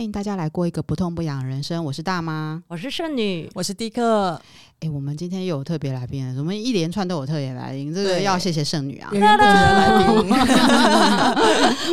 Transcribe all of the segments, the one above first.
欢迎大家来过一个不痛不痒的人生。我是大妈，我是剩女，我是迪克。哎，我们今天又有特别来宾了，我们一连串都有特别来宾，这个要谢谢剩女啊！源源不绝的来宾，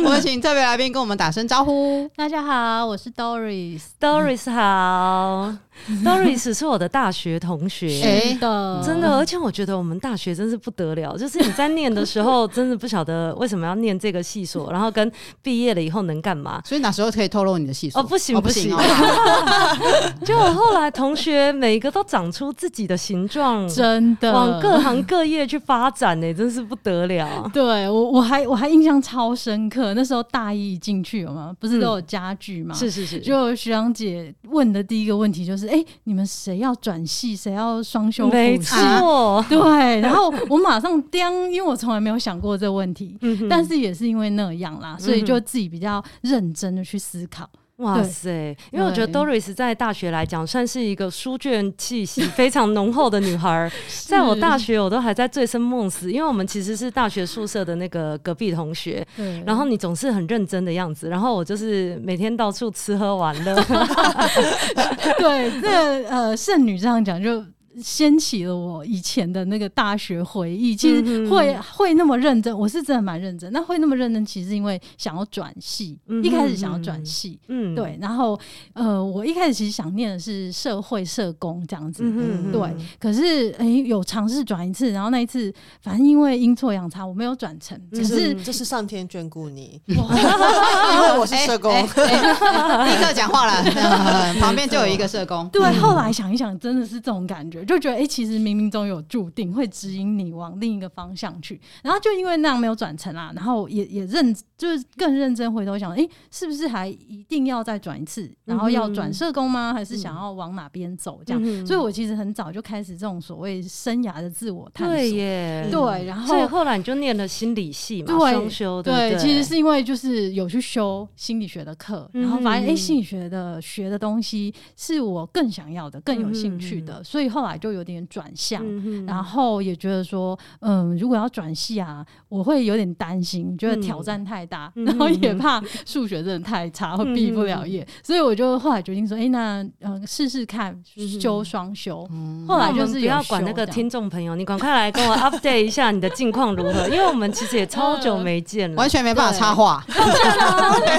我们请特别来宾跟我们打声招呼。大家好，我是 Doris，Doris 好，Doris 是我的大学同学，真的真的，而且我觉得我们大学真是不得了，就是你在念的时候，真的不晓得为什么要念这个系所，然后跟毕业了以后能干嘛？所以哪时候可以透露你的系所？哦，不行不行，就我后来同学每一个都长出自己。的形状真的往各行各业去发展呢、欸，真是不得了。对我我还我还印象超深刻，那时候大一进去有吗？不是都有家具吗？嗯、是是是。就学长姐问的第一个问题就是：哎、欸，你们谁要转系？谁要双修？没错，对。然后我马上 叮，因为我从来没有想过这个问题，但是也是因为那样啦，所以就自己比较认真的去思考。哇塞！因为我觉得 Doris 在大学来讲算是一个书卷气息 非常浓厚的女孩。在我大学，我都还在醉生梦死，因为我们其实是大学宿舍的那个隔壁同学。对。然后你总是很认真的样子，然后我就是每天到处吃喝玩乐。对，这个呃，剩女这样讲就。掀起了我以前的那个大学回忆，其实会、嗯、会那么认真，我是真的蛮认真。那会那么认真，其实是因为想要转系，嗯、一开始想要转系，嗯，对。然后呃，我一开始其实想念的是社会社工这样子，嗯、对。可是哎、欸，有尝试转一次，然后那一次反正因为阴错阳差，我没有转成。只是这是上天眷顾你，因为我是社工，立刻讲话了，旁边就有一个社工。对，后来想一想，真的是这种感觉。就觉得哎、欸，其实冥冥中有注定会指引你往另一个方向去，然后就因为那样没有转成啊，然后也也认就是更认真回头想，哎、欸，是不是还一定要再转一次？然后要转社工吗？还是想要往哪边走？这样、嗯，所以我其实很早就开始这种所谓生涯的自我探索。对耶，对，然后所以后来你就念了心理系嘛，双修对，其实是因为就是有去修心理学的课，然后发现哎、欸，心理学的学的东西是我更想要的、更有兴趣的，所以后来。就有点转向、嗯，然后也觉得说，嗯，如果要转系啊，我会有点担心，觉得挑战太大，嗯、然后也怕数学真的太差，会毕不了业、嗯，所以我就后来决定说，哎、欸，那嗯，试试看修双修、嗯。后来就是不要管那个听众朋友，你赶快来跟我 update 一下你的近况如何，因为我们其实也超久没见了，完全没办法插话。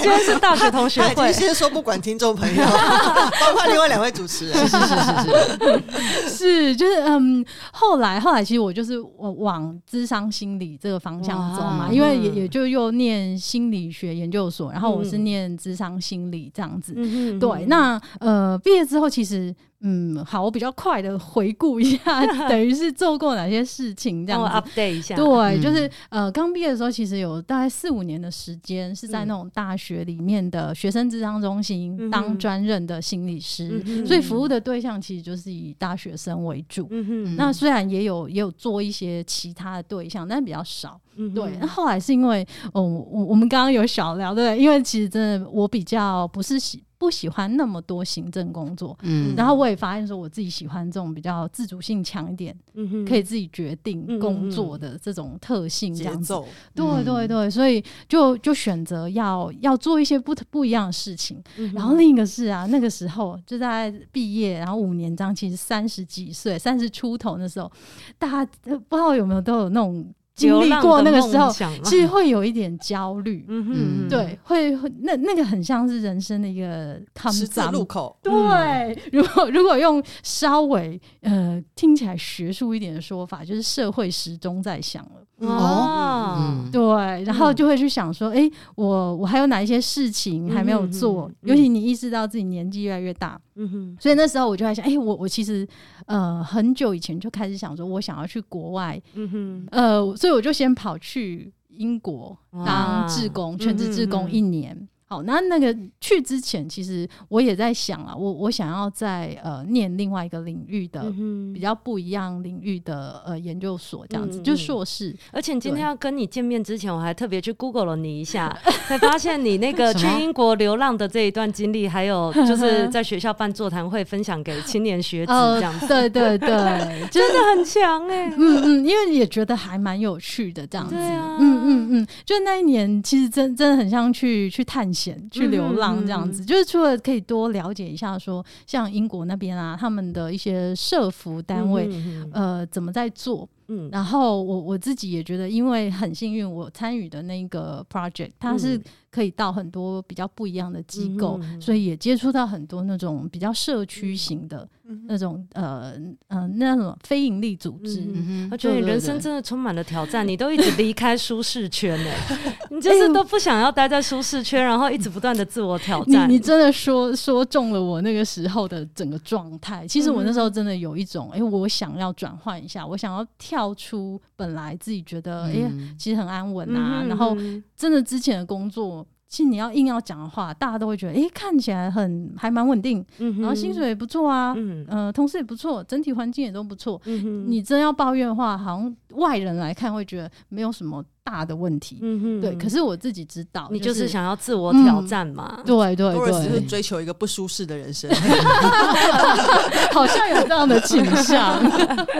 今天是大学同学会，先说不管听众朋友，包括另外两位主持人，是是是是是。就是嗯，后来后来，其实我就是往往咨商心理这个方向走嘛，因为也也就又念心理学研究所，然后我是念智商心理这样子。嗯、对，那呃，毕业之后其实。嗯，好，我比较快的回顾一下，等于是做过哪些事情，这样子 update 一下。对，嗯、就是呃，刚毕业的时候，其实有大概四五年的时间是在那种大学里面的学生智商中心当专任的心理师，嗯，所以服务的对象其实就是以大学生为主。嗯，那虽然也有也有做一些其他的对象，但比较少。嗯、对，那后来是因为，哦，我我们刚刚有小聊，对，因为其实真的我比较不是喜。不喜欢那么多行政工作，嗯，然后我也发现说我自己喜欢这种比较自主性强一点，嗯，可以自己决定工作的这种特性，这样子，嗯，对对对，所以就就选择要要做一些不不一样的事情，嗯。然后另一个是啊，那个时候就在毕业，然后五年这样，其实三十几岁，三十出头的时候，大家不知道有没有都有那种。经历过那个时候，其实会有一点焦虑，嗯嗯，对，会会那那个很像是人生的一个十字路口，对。嗯、如果如果用稍微呃听起来学术一点的说法，就是社会时钟在响了。哦、嗯，对，然后就会去想说，哎、嗯欸，我我还有哪一些事情还没有做？嗯、尤其你意识到自己年纪越来越大，嗯哼，所以那时候我就在想，哎、欸，我我其实呃很久以前就开始想说，我想要去国外，嗯哼，呃，所以我就先跑去英国当志工，全职志工一年。嗯好，那那个去之前，其实我也在想啊，我我想要在呃念另外一个领域的、嗯、比较不一样领域的呃研究所这样子，嗯、就硕士。而且今天要跟你见面之前，我还特别去 Google 了你一下，才发现你那个去英国流浪的这一段经历，还有就是 在学校办座谈会分享给青年学子这样子。对对对，真的很强哎、欸。嗯嗯，因为也觉得还蛮有趣的这样子。嗯嗯嗯，就那一年其实真真的很像去去探险。险去流浪这样子。嗯、就是除了可以多了解一下说，像英国那边啊，他们的一些社服单位，嗯、呃，怎么在做。嗯，然后我我自己也觉得，因为很幸运，我参与的那个 project，它是可以到很多比较不一样的机构，嗯、所以也接触到很多那种比较社区型的。那种呃呃那种非营利组织，我觉得你人生真的充满了挑战，你都一直离开舒适圈呢，你就是都不想要待在舒适圈，然后一直不断的自我挑战。你你真的说说中了我那个时候的整个状态。其实我那时候真的有一种，哎，我想要转换一下，我想要跳出本来自己觉得哎其实很安稳啊，然后真的之前的工作。其实你要硬要讲的话，大家都会觉得，哎、欸，看起来很还蛮稳定，嗯、然后薪水也不错啊，嗯、呃，同事也不错，整体环境也都不错。嗯、你真要抱怨的话，好像外人来看会觉得没有什么。大的问题，嗯哼，对。可是我自己知道，你就是想要自我挑战嘛？对对对，只是追求一个不舒适的人生，好像有这样的倾向。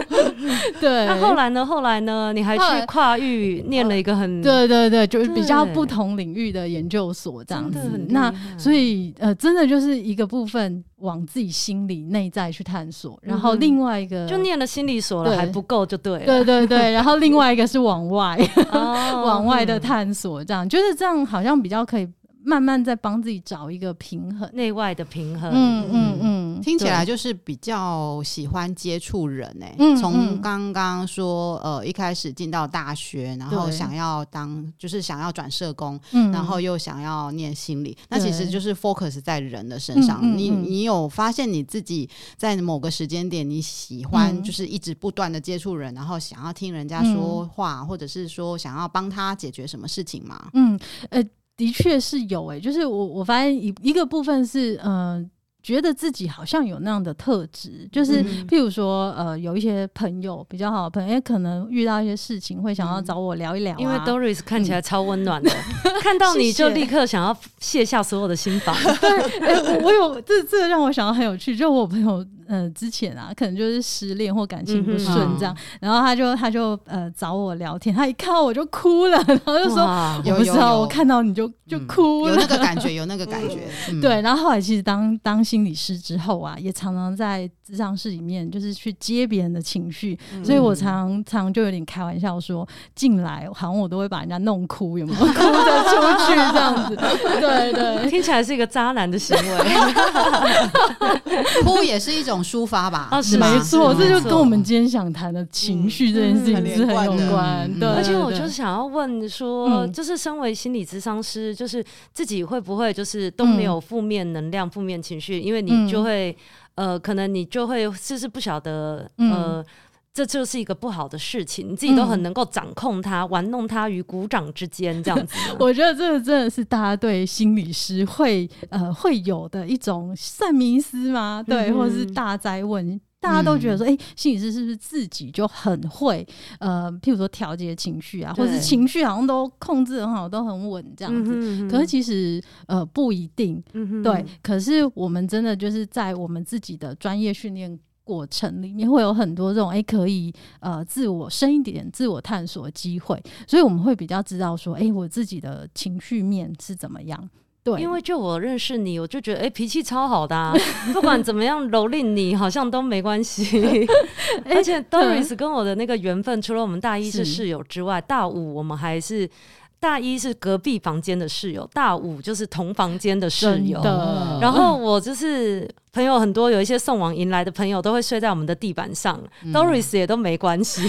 对，那后来呢？后来呢？你还去跨域念了一个很……对对对，就是比较不同领域的研究所这样子。那所以呃，真的就是一个部分。往自己心里内在去探索，然后另外一个就念了心理所了还不够就对了，对对对，然后另外一个是往外，往外的探索，这样就是这样，好像比较可以。慢慢在帮自己找一个平衡，内外的平衡。嗯嗯嗯，听起来就是比较喜欢接触人哎、欸。从刚刚说呃一开始进到大学，然后想要当就是想要转社工，然后又想要念心理，那其实就是 focus 在人的身上。你你有发现你自己在某个时间点你喜欢就是一直不断的接触人，然后想要听人家说话，或者是说想要帮他解决什么事情吗？嗯，呃。的确是有诶、欸，就是我我发现一一个部分是，嗯、呃，觉得自己好像有那样的特质，就是譬如说，呃，有一些朋友比较好的朋友，也可能遇到一些事情会想要找我聊一聊、啊，因为 Doris 看起来超温暖的，嗯、看到你就立刻想要卸下所有的心防。对，欸、我有这这让我想到很有趣，就我朋友。呃，之前啊，可能就是失恋或感情不顺这样，然后他就他就呃找我聊天，他一看到我就哭了，然后就说：“有时候我看到你就就哭了。”有那个感觉，有那个感觉。对，然后后来其实当当心理师之后啊，也常常在智商室里面就是去接别人的情绪，所以我常常就有点开玩笑说，进来好像我都会把人家弄哭，有没有 哭着出去这样子？对对，听起来是一个渣男的行为，哭也是一种。抒发吧，啊，是没错，这就跟我们今天想谈的情绪这件事情是很有关。对，而且我就是想要问说，就是身为心理咨商师，就是自己会不会就是都没有负面能量、负面情绪？因为你就会呃，可能你就会就是不晓得呃，这就是一个不好的事情，你自己都很能够掌控它，玩弄它于股掌之间，这样子。我觉得这个真的是大家对心理师会呃会有的一种算迷思吗？对，或者是大灾问，大家都觉得说，哎、欸，心理师是不是自己就很会呃，譬如说调节情绪啊，或者是情绪好像都控制很好，都很稳这样子。可是其实呃不一定，对。可是我们真的就是在我们自己的专业训练。过程里面会有很多这种哎、欸，可以呃自我深一点自我探索的机会，所以我们会比较知道说，哎、欸，我自己的情绪面是怎么样。对，因为就我认识你，我就觉得哎、欸，脾气超好的、啊，不管怎么样蹂躏你，好像都没关系。而且 Doris 跟我的那个缘分，除了我们大一是室友之外，大五我们还是。大一是隔壁房间的室友，大五就是同房间的室友。然后我就是朋友很多，有一些送往迎来的朋友都会睡在我们的地板上。嗯、Doris 也都没关系，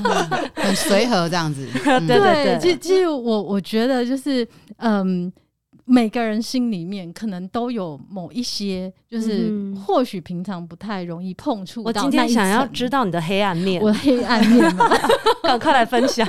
很随和这样子。对对对，其其实我我觉得就是嗯。每个人心里面可能都有某一些，就是或许平常不太容易碰触到。我今天想要知道你的黑暗面，我的黑暗面嘛，赶快来分享。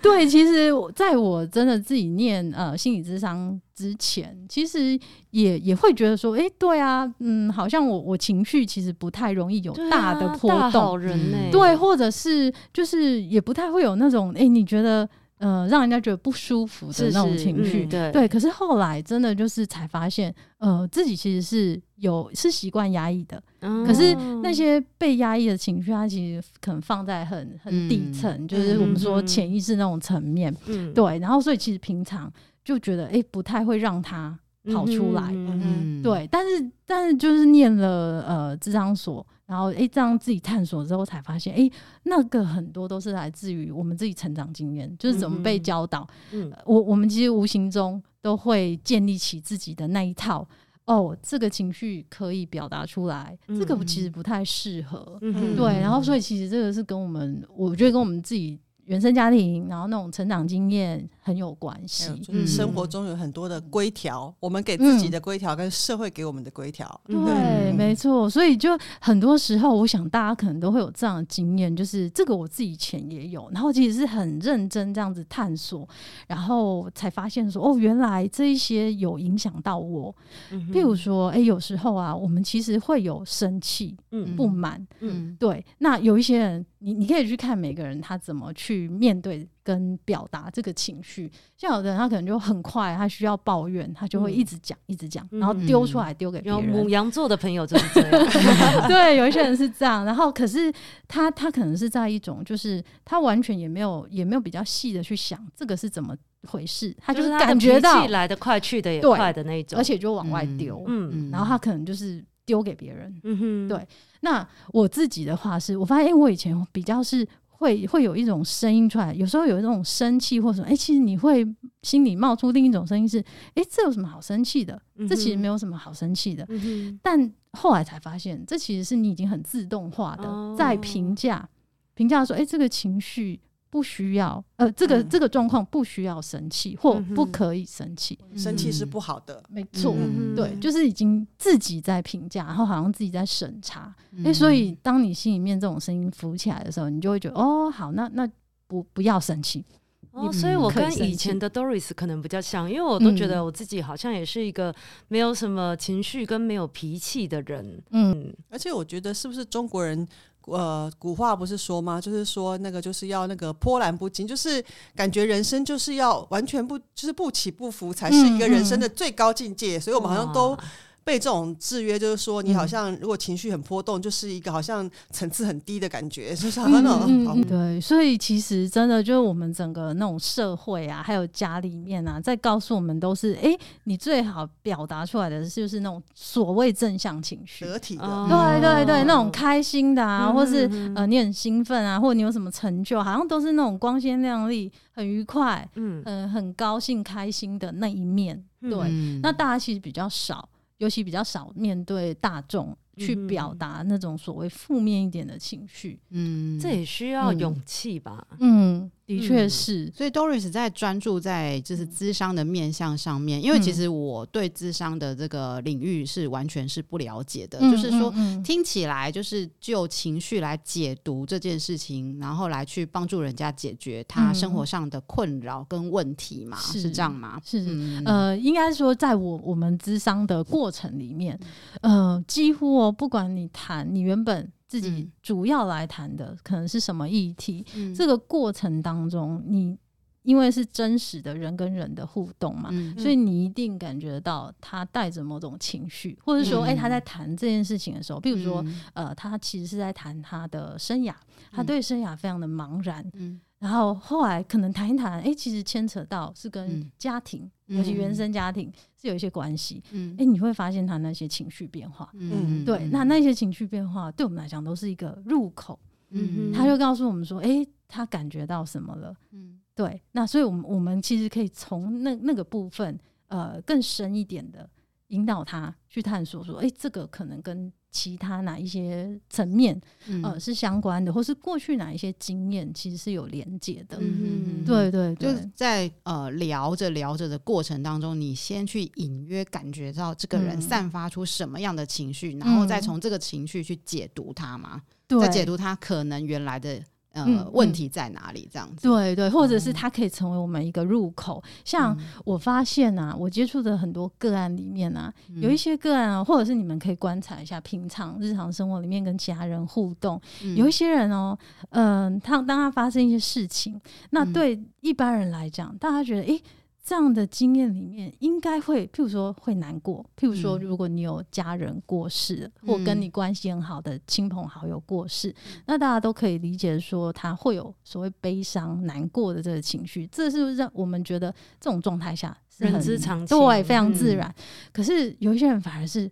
对，其实在我真的自己念呃心理智商之前，其实也也会觉得说，哎、欸，对啊，嗯，好像我我情绪其实不太容易有大的波动，人欸、对，或者是就是也不太会有那种，哎、欸，你觉得？呃，让人家觉得不舒服的那种情绪，对对。可是后来真的就是才发现，呃，自己其实是有是习惯压抑的。嗯、可是那些被压抑的情绪，它其实可能放在很很底层，嗯、就是我们说潜意识那种层面。嗯、对。然后所以其实平常就觉得，哎、欸，不太会让它跑出来。嗯嗯，对，但是但是就是念了呃智商所，然后诶这样自己探索之后才发现，诶那个很多都是来自于我们自己成长经验，就是怎么被教导。嗯，我我们其实无形中都会建立起自己的那一套。哦，这个情绪可以表达出来，嗯、这个其实不太适合。嗯、对，然后所以其实这个是跟我们，我觉得跟我们自己。原生家庭，然后那种成长经验很有关系。就是生活中有很多的规条，嗯、我们给自己的规条跟社会给我们的规条。嗯、对，嗯、没错。所以就很多时候，我想大家可能都会有这样的经验，就是这个我自己以前也有，然后其实是很认真这样子探索，然后才发现说，哦，原来这一些有影响到我。嗯、譬如说，哎，有时候啊，我们其实会有生气、嗯、不满，嗯，对。那有一些人。你你可以去看每个人他怎么去面对跟表达这个情绪，像有的人他可能就很快，他需要抱怨，他就会一直讲、嗯、一直讲，然后丢出来丢给别人。母羊座的朋友就是这样，对，有一些人是这样，然后可是他他可能是在一种就是他完全也没有也没有比较细的去想这个是怎么回事，他就是感觉到来的快去的也快的那一种，而且就往外丢，嗯，然后他可能就是。丢给别人，嗯哼，对。那我自己的话是，我发现，欸，我以前比较是会会有一种声音出来，有时候有一种生气或什么，哎，其实你会心里冒出另一种声音是，哎，这有什么好生气的？这其实没有什么好生气的。嗯。但后来才发现，这其实是你已经很自动化的在评价，评价说，哎，这个情绪。不需要，呃，这个、嗯、这个状况不需要生气，或不可以生气，嗯、生气是不好的，没错，嗯、对，就是已经自己在评价，然后好像自己在审查，哎、嗯，所以当你心里面这种声音浮起来的时候，你就会觉得，哦，好，那那不不要生气。哦，所以我跟以前的 Doris 可能比较像，因为我都觉得我自己好像也是一个没有什么情绪跟没有脾气的人，嗯，而且我觉得是不是中国人？呃，古话不是说吗？就是说那个就是要那个波澜不惊，就是感觉人生就是要完全不就是不起不伏，才是一个人生的最高境界。嗯嗯、所以我们好像都。被这种制约，就是说，你好像如果情绪很波动，就是一个好像层次很低的感觉，就是那种。对，所以其实真的就是我们整个那种社会啊，还有家里面啊，在告诉我们都是，哎，你最好表达出来的就是那种所谓正向情绪，得体的，对对对，那种开心的啊，或是呃你很兴奋啊，或者你有什么成就，好像都是那种光鲜亮丽、很愉快、嗯很高兴、开心的那一面。对，那大家其实比较少。尤其比较少面对大众去表达那种所谓负面一点的情绪，嗯，这也需要勇气吧，嗯。的确是，嗯、所以 Doris 在专注在就是咨商的面向上面，因为其实我对咨商的这个领域是完全是不了解的，嗯、就是说听起来就是就情绪来解读这件事情，然后来去帮助人家解决他生活上的困扰跟问题嘛，是，是这样吗？是，嗯、呃，应该说在我我们咨商的过程里面，呃，几乎哦，不管你谈你原本。自己主要来谈的可能是什么议题？嗯、这个过程当中，你因为是真实的人跟人的互动嘛，嗯、所以你一定感觉到他带着某种情绪，或者说，哎、嗯。欸，他在谈这件事情的时候，比如说，嗯、呃，他其实是在谈他的生涯，他对生涯非常的茫然。嗯然后后来可能谈一谈，哎，其实牵扯到是跟家庭，嗯、尤其原生家庭是有一些关系。嗯，哎，你会发现他那些情绪变化。嗯，对，那那些情绪变化对我们来讲都是一个入口。嗯，他就告诉我们说，哎，他感觉到什么了？嗯，对，那所以我们我们其实可以从那那个部分，呃，更深一点的引导他去探索，说，哎，这个可能跟。其他哪一些层面，嗯、呃，是相关的，或是过去哪一些经验，其实是有连接的。嗯，对对对，就是在呃聊着聊着的过程当中，你先去隐约感觉到这个人散发出什么样的情绪，嗯、然后再从这个情绪去解读他嘛，对。再解读他可能原来的。呃，嗯、问题在哪里？这样子，对对，或者是它可以成为我们一个入口。嗯、像我发现啊，我接触的很多个案里面啊，嗯、有一些个案啊，或者是你们可以观察一下，平常日常生活里面跟其他人互动，嗯、有一些人哦，嗯、呃，他当他发生一些事情，那对一般人来讲，大家觉得，诶。这样的经验里面，应该会，譬如说会难过，譬如说如果你有家人过世，嗯、或跟你关系很好的亲朋好友过世，嗯、那大家都可以理解说他会有所谓悲伤、难过的这个情绪，这是让我们觉得这种状态下是人之常情，对，非常自然。嗯、可是有一些人反而是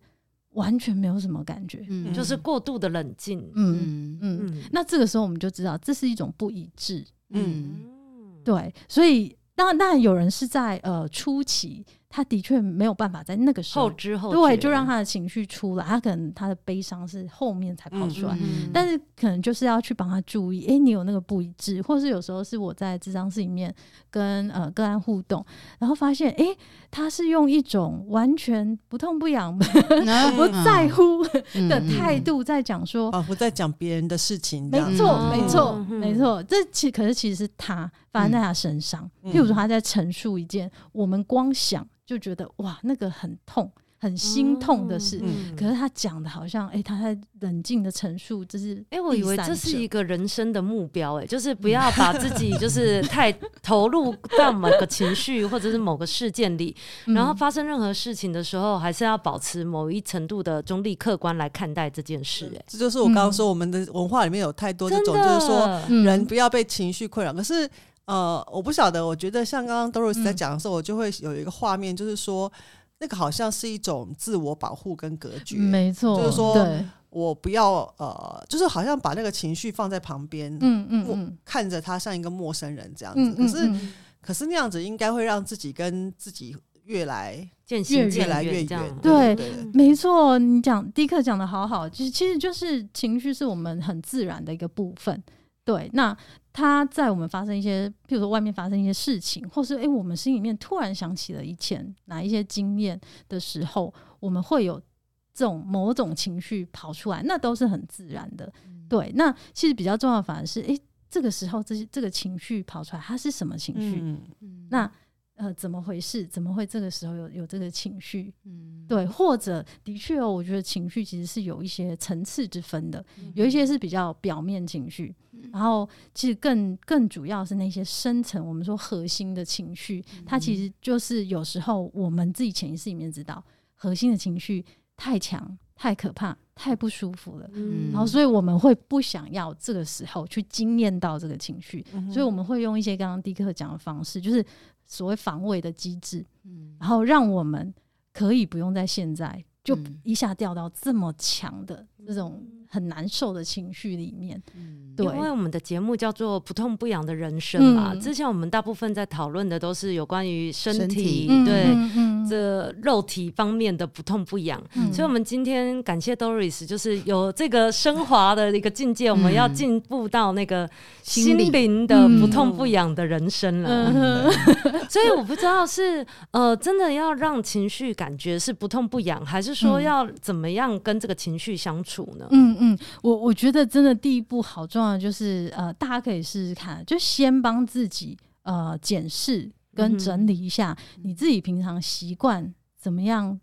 完全没有什么感觉，嗯、就是过度的冷静，嗯嗯。嗯。嗯。那这个时候我们就知道这是一种不一致，嗯，对，所以。当然，当然有人是在呃初期。他的确没有办法在那个时候后知后觉，对，就让他的情绪出来。他可能他的悲伤是后面才跑出来，嗯嗯、但是可能就是要去帮他注意。哎、欸，你有那个不一致，或是有时候是我在智商室里面跟呃个案互动，然后发现，哎、欸，他是用一种完全不痛不痒、嗯、不在乎的态度在讲说，仿佛在讲别人的事情。没错，没错，没错。这其可是其实是他发生在他身上。嗯、譬如说他在陈述一件，我们光想。就觉得哇，那个很痛、很心痛的事。嗯、可是他讲的好像，哎、欸，他在冷静的陈述，就是哎、欸，我以为这是一个人生的目标、欸，哎，就是不要把自己就 是太投入到某个情绪或者是某个事件里，嗯、然后发生任何事情的时候，还是要保持某一程度的中立、客观来看待这件事、欸。哎，这就是我刚刚说，我们的文化里面有太多这种，就是说人不要被情绪困扰。可是。呃，我不晓得，我觉得像刚刚 Doris 在讲的时候，嗯、我就会有一个画面，就是说那个好像是一种自我保护跟隔绝，没错，就是说对我不要呃，就是好像把那个情绪放在旁边，嗯嗯嗯，看着他像一个陌生人这样子。嗯嗯嗯，可是可是那样子应该会让自己跟自己越来渐行越来越远。对，没错，你讲迪克讲的好好，其实其实就是情绪是我们很自然的一个部分。对，那。他在我们发生一些，譬如说外面发生一些事情，或是诶、欸，我们心里面突然想起了以前哪一些经验的时候，我们会有这种某种情绪跑出来，那都是很自然的。嗯、对，那其实比较重要的反而是，诶、欸，这个时候这些这个情绪跑出来，它是什么情绪？那。呃，怎么回事？怎么会这个时候有有这个情绪？嗯，对，或者的确哦，我觉得情绪其实是有一些层次之分的，嗯、有一些是比较表面情绪，嗯、然后其实更更主要是那些深层，我们说核心的情绪，嗯、它其实就是有时候我们自己潜意识里面知道，核心的情绪太强、太可怕、太不舒服了，嗯，然后所以我们会不想要这个时候去惊艳到这个情绪，嗯、所以我们会用一些刚刚迪克讲的方式，就是。所谓防卫的机制，嗯，然后让我们可以不用在现在就一下掉到这么强的这种很难受的情绪里面，嗯，对，因为我们的节目叫做不痛不痒的人生嘛，嗯、之前我们大部分在讨论的都是有关于身体，身体对。这肉体方面的不痛不痒，嗯、所以，我们今天感谢 Doris，就是有这个升华的一个境界，嗯、我们要进步到那个心灵的不痛不痒的人生了。嗯、所以，我不知道是呃，真的要让情绪感觉是不痛不痒，还是说要怎么样跟这个情绪相处呢？嗯嗯，我我觉得真的第一步好重要，就是呃，大家可以试试看，就先帮自己呃检视。跟整理一下你自己平常习惯怎么样，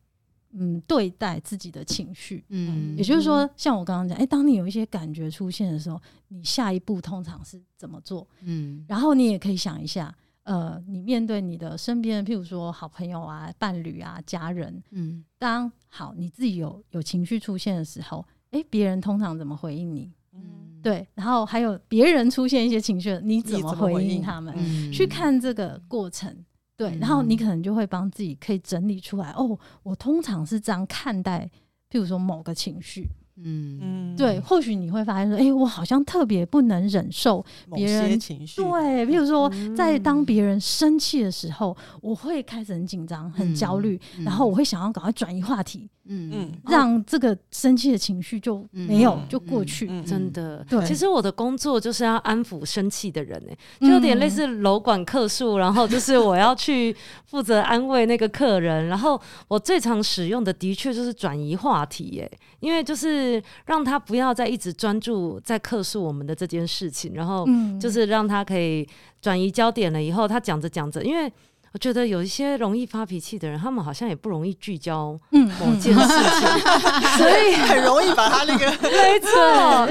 嗯，对待自己的情绪，嗯，也就是说，像我刚刚讲，哎，当你有一些感觉出现的时候，你下一步通常是怎么做？嗯，然后你也可以想一下，呃，你面对你的身边，譬如说好朋友啊、伴侣啊、家人，嗯，当好你自己有有情绪出现的时候，哎，别人通常怎么回应你？嗯，对，然后还有别人出现一些情绪，你怎么回应他们？嗯、去看这个过程，对，然后你可能就会帮自己可以整理出来。哦，我通常是这样看待，譬如说某个情绪。嗯。嗯，对，或许你会发现说，哎、欸，我好像特别不能忍受别人情绪。对，比如说在当别人生气的时候，嗯、我会开始很紧张、很焦虑，嗯、然后我会想要赶快转移话题，嗯。嗯，让这个生气的情绪就没有、嗯、就过去。嗯。嗯、真的，对，其实我的工作就是要安抚生气的人，哎，就有点类似楼管客诉，然后就是我要去负责安慰那个客人，然后我最常使用的的确就是转移话题，哎，因为就是。是让他不要再一直专注在客诉我们的这件事情，然后就是让他可以转移焦点了。以后他讲着讲着，因为我觉得有一些容易发脾气的人，他们好像也不容易聚焦某件事情，嗯、所以 很容易把他那个 没错。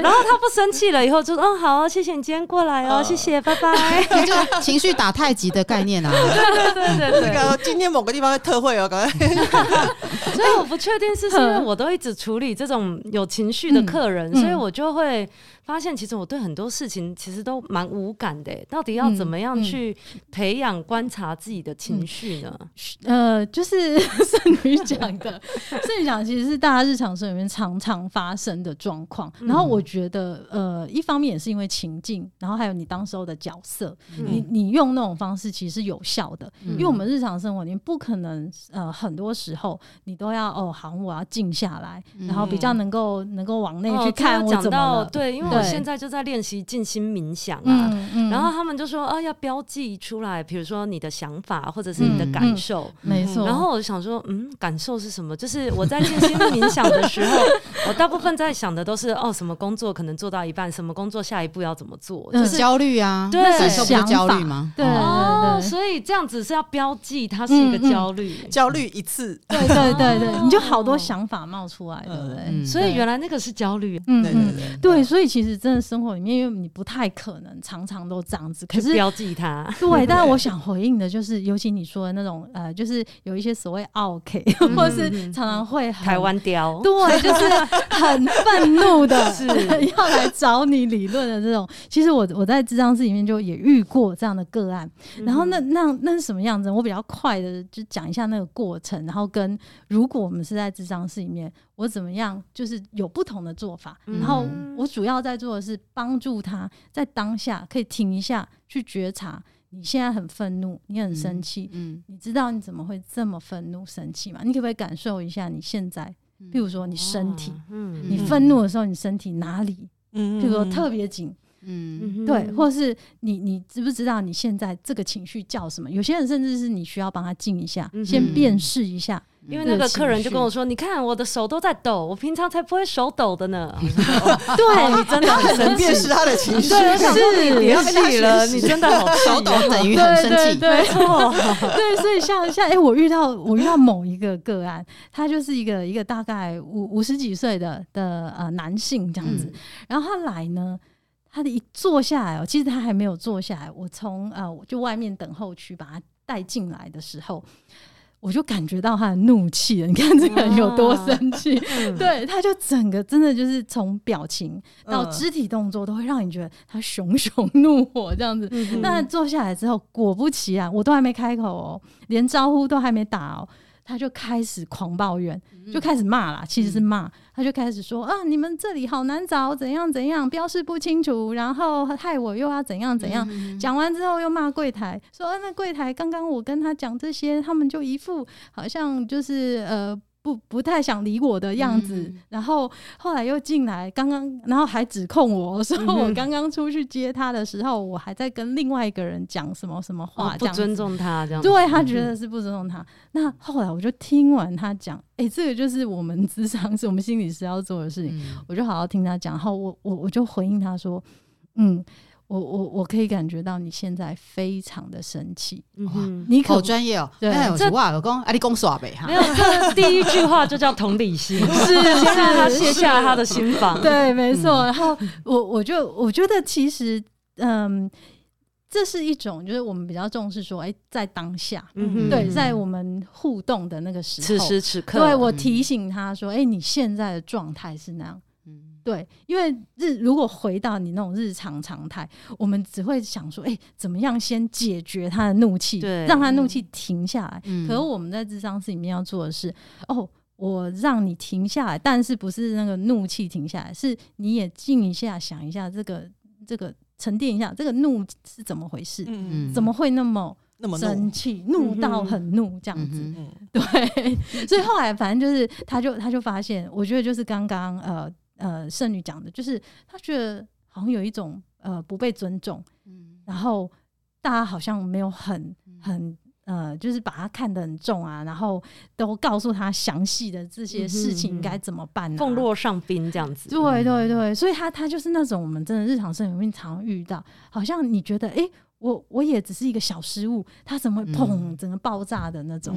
然后他不生气了以后就说，嗯，好，谢谢你今天过来哦，谢谢，拜拜。就情绪打太极的概念啊，对对对对，那个今天某个地方会特惠哦，赶快。所以我不确定是因为我都一直处理这种有情绪的客人，所以我就会。发现其实我对很多事情其实都蛮无感的，到底要怎么样去培养观察自己的情绪呢？嗯嗯、呃，就是 圣女讲的，圣女讲其实是大家日常生活里面常常发生的状况。然后我觉得，呃，一方面也是因为情境，然后还有你当时候的角色，嗯、你你用那种方式其实是有效的，嗯、因为我们日常生活里面不可能，呃，很多时候你都要哦，好，我要静下来，然后比较能够能够往内去看我怎么了，哦、对，因为。我现在就在练习静心冥想啊，嗯嗯、然后他们就说啊，要标记出来，比如说你的想法或者是你的感受，没错、嗯。然后我就想说，嗯，感受是什么？就是我在静心冥想的时候，我大部分在想的都是哦，什么工作可能做到一半，什么工作下一步要怎么做，就是焦虑啊，对，感受不是焦虑吗？对，对，对，对，哦，所以这样子是要标记它是一个焦虑，嗯嗯、焦虑一次，对对对对，你就好多想法冒出来，对不对？嗯、所以原来那个是焦虑，嗯嗯，对，所以其实真的生活里面，因为你不太可能常常都这样子，可是标记它。对，但是我想回应的就是，尤其你说的那种，呃，就是有一些所谓 OK，或是常常会台湾雕，对，就是很愤怒的，是 要来找你理论的这种。其实我我在智障室里面就也遇过这样的个案，然后那那那是什么样子？我比较快的就讲一下那个过程，然后跟如果我们是在智障室里面，我怎么样，就是有不同的做法。然后我主要在做的是帮助他在当下可以停一下，去觉察你现在很愤怒，你很生气，嗯，你知道你怎么会这么愤怒、生气吗？你可不可以感受一下你现在，譬如说你身体，嗯，你愤怒的时候，你身体哪里，嗯，譬如说特别紧，嗯，对，或是你你知不知道你现在这个情绪叫什么？有些人甚至是你需要帮他静一下，先辨识一下。因为那个客人就跟我说：“你看我的手都在抖，我平常才不会手抖的呢。”对，你真的很生气，辨识他的情绪。对，是别气了，你真的好 手抖等于很生气。对，错。对，所以像像哎，我遇到我遇到某一个个案，他就是一个一个大概五五十几岁的的呃男性这样子，然后他来呢，他的一坐下来哦，其实他还没有坐下来，我从呃就外面等候区把他带进来的时候。我就感觉到他的怒气了，你看这个人有多生气，嗯、对，他就整个真的就是从表情到肢体动作都会让你觉得他熊熊怒火这样子。嗯、那坐下来之后，果不其然，我都还没开口哦，连招呼都还没打哦。他就开始狂抱怨，就开始骂啦，其实是骂。他就开始说啊，你们这里好难找，怎样怎样，标示不清楚，然后害我又要怎样怎样。讲完之后又骂柜台，说啊，那柜台刚刚我跟他讲这些，他们就一副好像就是呃。不不太想理我的样子，嗯、然后后来又进来，刚刚然后还指控我说我刚刚出去接他的时候，嗯、我还在跟另外一个人讲什么什么话，这样、哦、不尊重他这样，对他觉得是不尊重他。嗯、那后来我就听完他讲，哎、欸，这个就是我们智商是我们心理师要做的事情，嗯、我就好好听他讲，然后我我我就回应他说，嗯。我我我可以感觉到你现在非常的生气，嗯，你好专业哦。对，这哇老公，啊，你公耍呗哈。没有，这第一句话就叫同理心，是先让他卸下他的心防。对，没错。然后我我就我觉得其实，嗯，这是一种就是我们比较重视说，哎，在当下，对，在我们互动的那个时候，此时此刻，对，我提醒他说，哎，你现在的状态是那样。对，因为日如果回到你那种日常常态，我们只会想说，哎、欸，怎么样先解决他的怒气，对让他怒气停下来。嗯、可是我们在智商室里面要做的是，哦，我让你停下来，但是不是那个怒气停下来，是你也静一下，想一下这个这个沉淀一下，这个怒是怎么回事？嗯、怎么会那么那么生气，怒，到很怒这样子？嗯、对，所以后来反正就是，他就他就发现，我觉得就是刚刚呃。呃，圣女讲的就是，她觉得好像有一种呃不被尊重，嗯，然后大家好像没有很很呃，就是把他看得很重啊，然后都告诉他详细的这些事情该怎么办，奉若上宾这样子。对对对，所以他他就是那种我们真的日常生活里面常遇到，好像你觉得哎、欸，我我也只是一个小失误，他怎么会砰整个爆炸的那种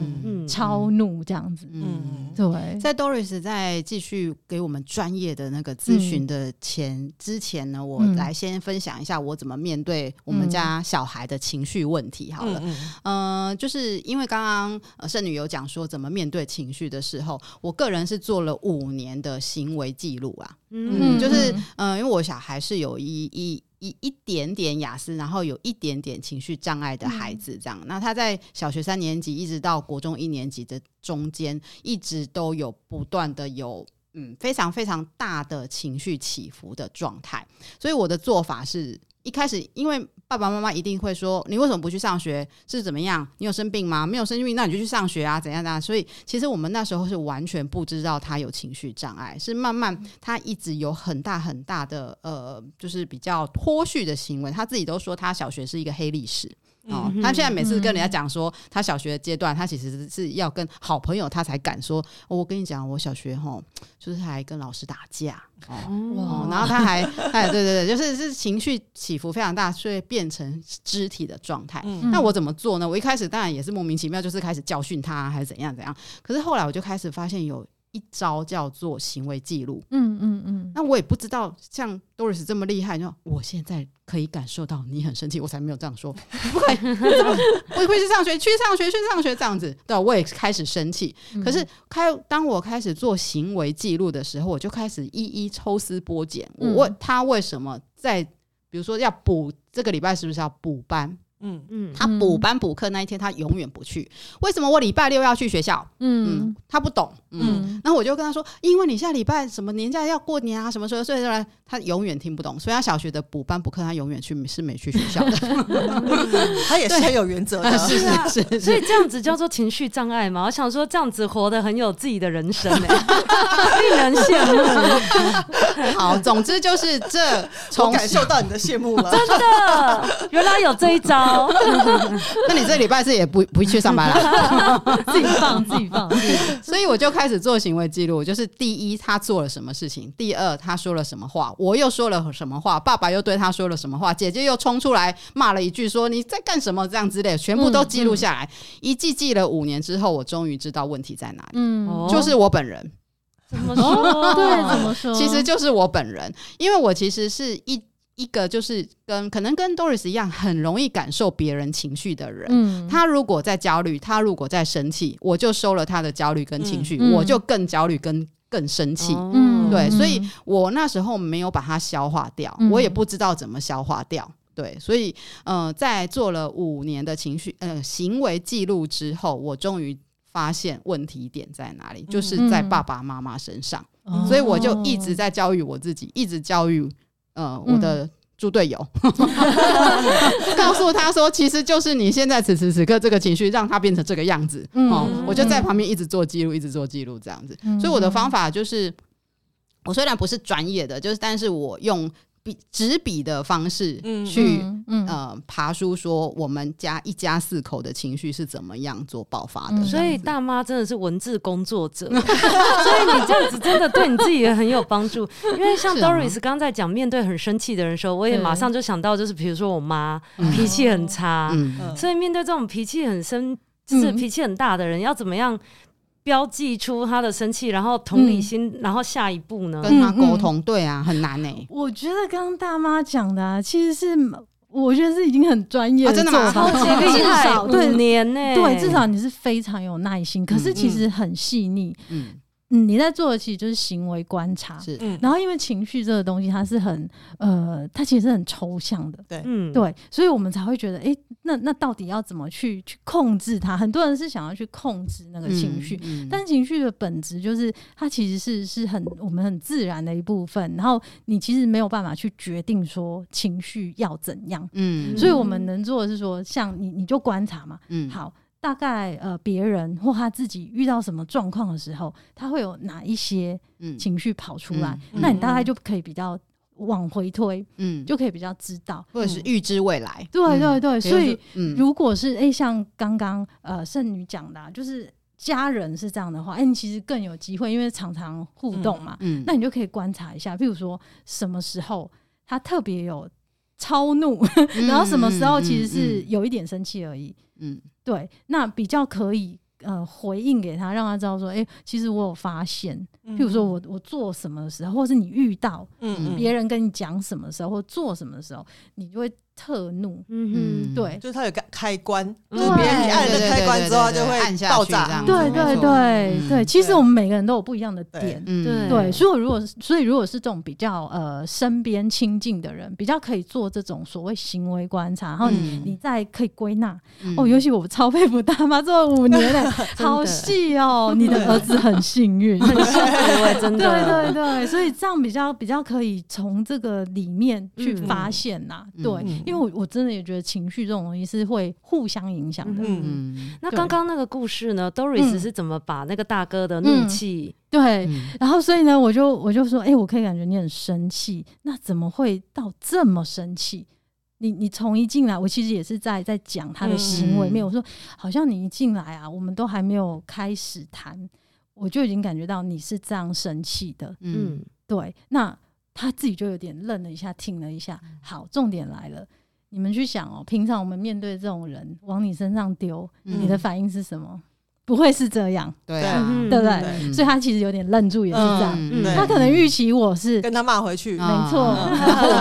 超怒这样子？嗯，对。在 Doris 在继续给我们专业的那个咨询的前、嗯、之前呢，我来先分享一下我怎么面对我们家小孩的情绪问题。好了，嗯，嗯、呃，就是因为刚刚圣女有讲说怎么面对情绪的时候，我个人是做了五年的行为记录啊，嗯，就是嗯、呃，因为我小孩是有一一。一一点点雅思，然后有一点点情绪障碍的孩子，这样。嗯、那他在小学三年级一直到国中一年级的中间，一直都有不断的有嗯非常非常大的情绪起伏的状态。所以我的做法是一开始，因为。爸爸妈妈一定会说：“你为什么不去上学？是怎么样？你有生病吗？没有生病，那你就去上学啊？怎样怎样？”所以，其实我们那时候是完全不知道他有情绪障碍，是慢慢他一直有很大很大的呃，就是比较脱序的行为。他自己都说他小学是一个黑历史。哦，他现在每次跟人家讲说，他小学阶段，他其实是要跟好朋友，他才敢说。哦、我跟你讲，我小学吼，就是还跟老师打架哦，哦，然后他还，哎，对对对，就是是情绪起伏非常大，所以变成肢体的状态。嗯、那我怎么做呢？我一开始当然也是莫名其妙，就是开始教训他，还是怎样怎样。可是后来我就开始发现有。一招叫做行为记录，嗯嗯嗯，那我也不知道像 Doris 这么厉害，就我现在可以感受到你很生气，我才没有这样说，不会，我会去上学，去上学，去上学这样子，对，我也开始生气。嗯、可是开当我开始做行为记录的时候，我就开始一一抽丝剥茧，我问他为什么在，比如说要补这个礼拜是不是要补班？嗯嗯，他补班补课那一天，他永远不去。为什么我礼拜六要去学校？嗯嗯，他不懂。嗯，然后我就跟他说，因为你下礼拜什么年假要过年啊，什么时候？所以说他永远听不懂。所以他小学的补班补课，他永远去是没去学校的。他也是很有原则的，是是是。所以这样子叫做情绪障碍嘛？我想说这样子活得很有自己的人生，令人羡慕。好，总之就是这，从感受到你的羡慕了。真的，原来有这一招。那你这礼拜是也不不去上班了？自己放 自己放。所以我就开始做行为记录，就是第一他做了什么事情，第二他说了什么话，我又说了什么话，爸爸又对他说了什么话，姐姐又冲出来骂了一句说你在干什么这样之类，全部都记录下来。嗯嗯、一记记了五年之后，我终于知道问题在哪里。嗯，就是我本人。怎么说？对，怎么说？其实就是我本人，因为我其实是一。一个就是跟可能跟 Doris 一样，很容易感受别人情绪的人。嗯，他如果在焦虑，他如果在生气，我就收了他的焦虑跟情绪，嗯、我就更焦虑跟更生气。嗯，对，所以我那时候没有把它消化掉，嗯、我也不知道怎么消化掉。对，所以呃，在做了五年的情绪呃行为记录之后，我终于发现问题点在哪里，就是在爸爸妈妈身上。嗯、所以我就一直在教育我自己，一直教育。呃，我的猪队友，嗯、告诉他说，其实就是你现在此时此刻这个情绪，让他变成这个样子。嗯、哦，我就在旁边一直做记录，一直做记录，这样子。嗯、所以我的方法就是，我虽然不是专业的，就是，但是我用。笔纸笔的方式去、嗯嗯、呃爬书，说我们家一家四口的情绪是怎么样做爆发的。所以大妈真的是文字工作者，所以你这样子真的对你自己也很有帮助。因为像 Doris 刚刚在讲面对很生气的人的时候，我也马上就想到，就是比如说我妈脾气很差，嗯、所以面对这种脾气很生，就是脾气很大的人，要怎么样？标记出他的生气，然后同理心，嗯、然后下一步呢？跟他沟通，嗯嗯、对啊，很难呢、欸。我觉得刚刚大妈讲的、啊，其实是我觉得是已经很专业的做法，超级厉害，对年呢、欸，对，至少你是非常有耐心，可是其实很细腻，嗯。嗯嗯，你在做的其实就是行为观察，是，然后因为情绪这个东西，它是很呃，它其实是很抽象的，对，嗯，对，所以我们才会觉得，哎，那那到底要怎么去去控制它？很多人是想要去控制那个情绪，嗯嗯、但情绪的本质就是它其实是是很我们很自然的一部分，然后你其实没有办法去决定说情绪要怎样，嗯，所以我们能做的是说，像你你就观察嘛，嗯，好。大概呃，别人或他自己遇到什么状况的时候，他会有哪一些情绪跑出来？嗯嗯、那你大概就可以比较往回推，嗯，就可以比较知道，或者是预知未来。对对对，所以如果是哎、欸，像刚刚呃圣女讲的、啊，就是家人是这样的话，哎、欸，你其实更有机会，因为常常互动嘛，嗯，嗯那你就可以观察一下，譬如说什么时候他特别有。超怒，然后什么时候其实是有一点生气而已。嗯，对，那比较可以呃回应给他，让他知道说，哎、欸，其实我有发现，譬如说我我做什么的时候，或是你遇到别人跟你讲什么的时候，或做什么的时候，你就会。特怒，嗯嗯，对，就是它有个开关，就是别人你按了开关之后，就会爆炸。对对对对，其实我们每个人都有不一样的点，对对。所以如果所以如果是这种比较呃身边亲近的人，比较可以做这种所谓行为观察，然后你你再可以归纳。哦，尤其我超佩服大妈做了五年嘞，好细哦。你的儿子很幸运，很幸运，真的。对对对，所以这样比较比较可以从这个里面去发现呐，对。因为我我真的也觉得情绪这种东西是会互相影响的。嗯，那刚刚那个故事呢，Doris 是怎么把那个大哥的怒气？对，然后所以呢，我就我就说，哎，我可以感觉你很生气，那怎么会到这么生气？你你从一进来，我其实也是在在讲他的行为面。我说，好像你一进来啊，我们都还没有开始谈，我就已经感觉到你是这样生气的。嗯，对，那他自己就有点愣了一下，停了一下。好，重点来了。你们去想哦，平常我们面对这种人往你身上丢，你的反应是什么？不会是这样，对啊，对不对？所以他其实有点愣住，也是这样。他可能预期我是跟他骂回去，没错，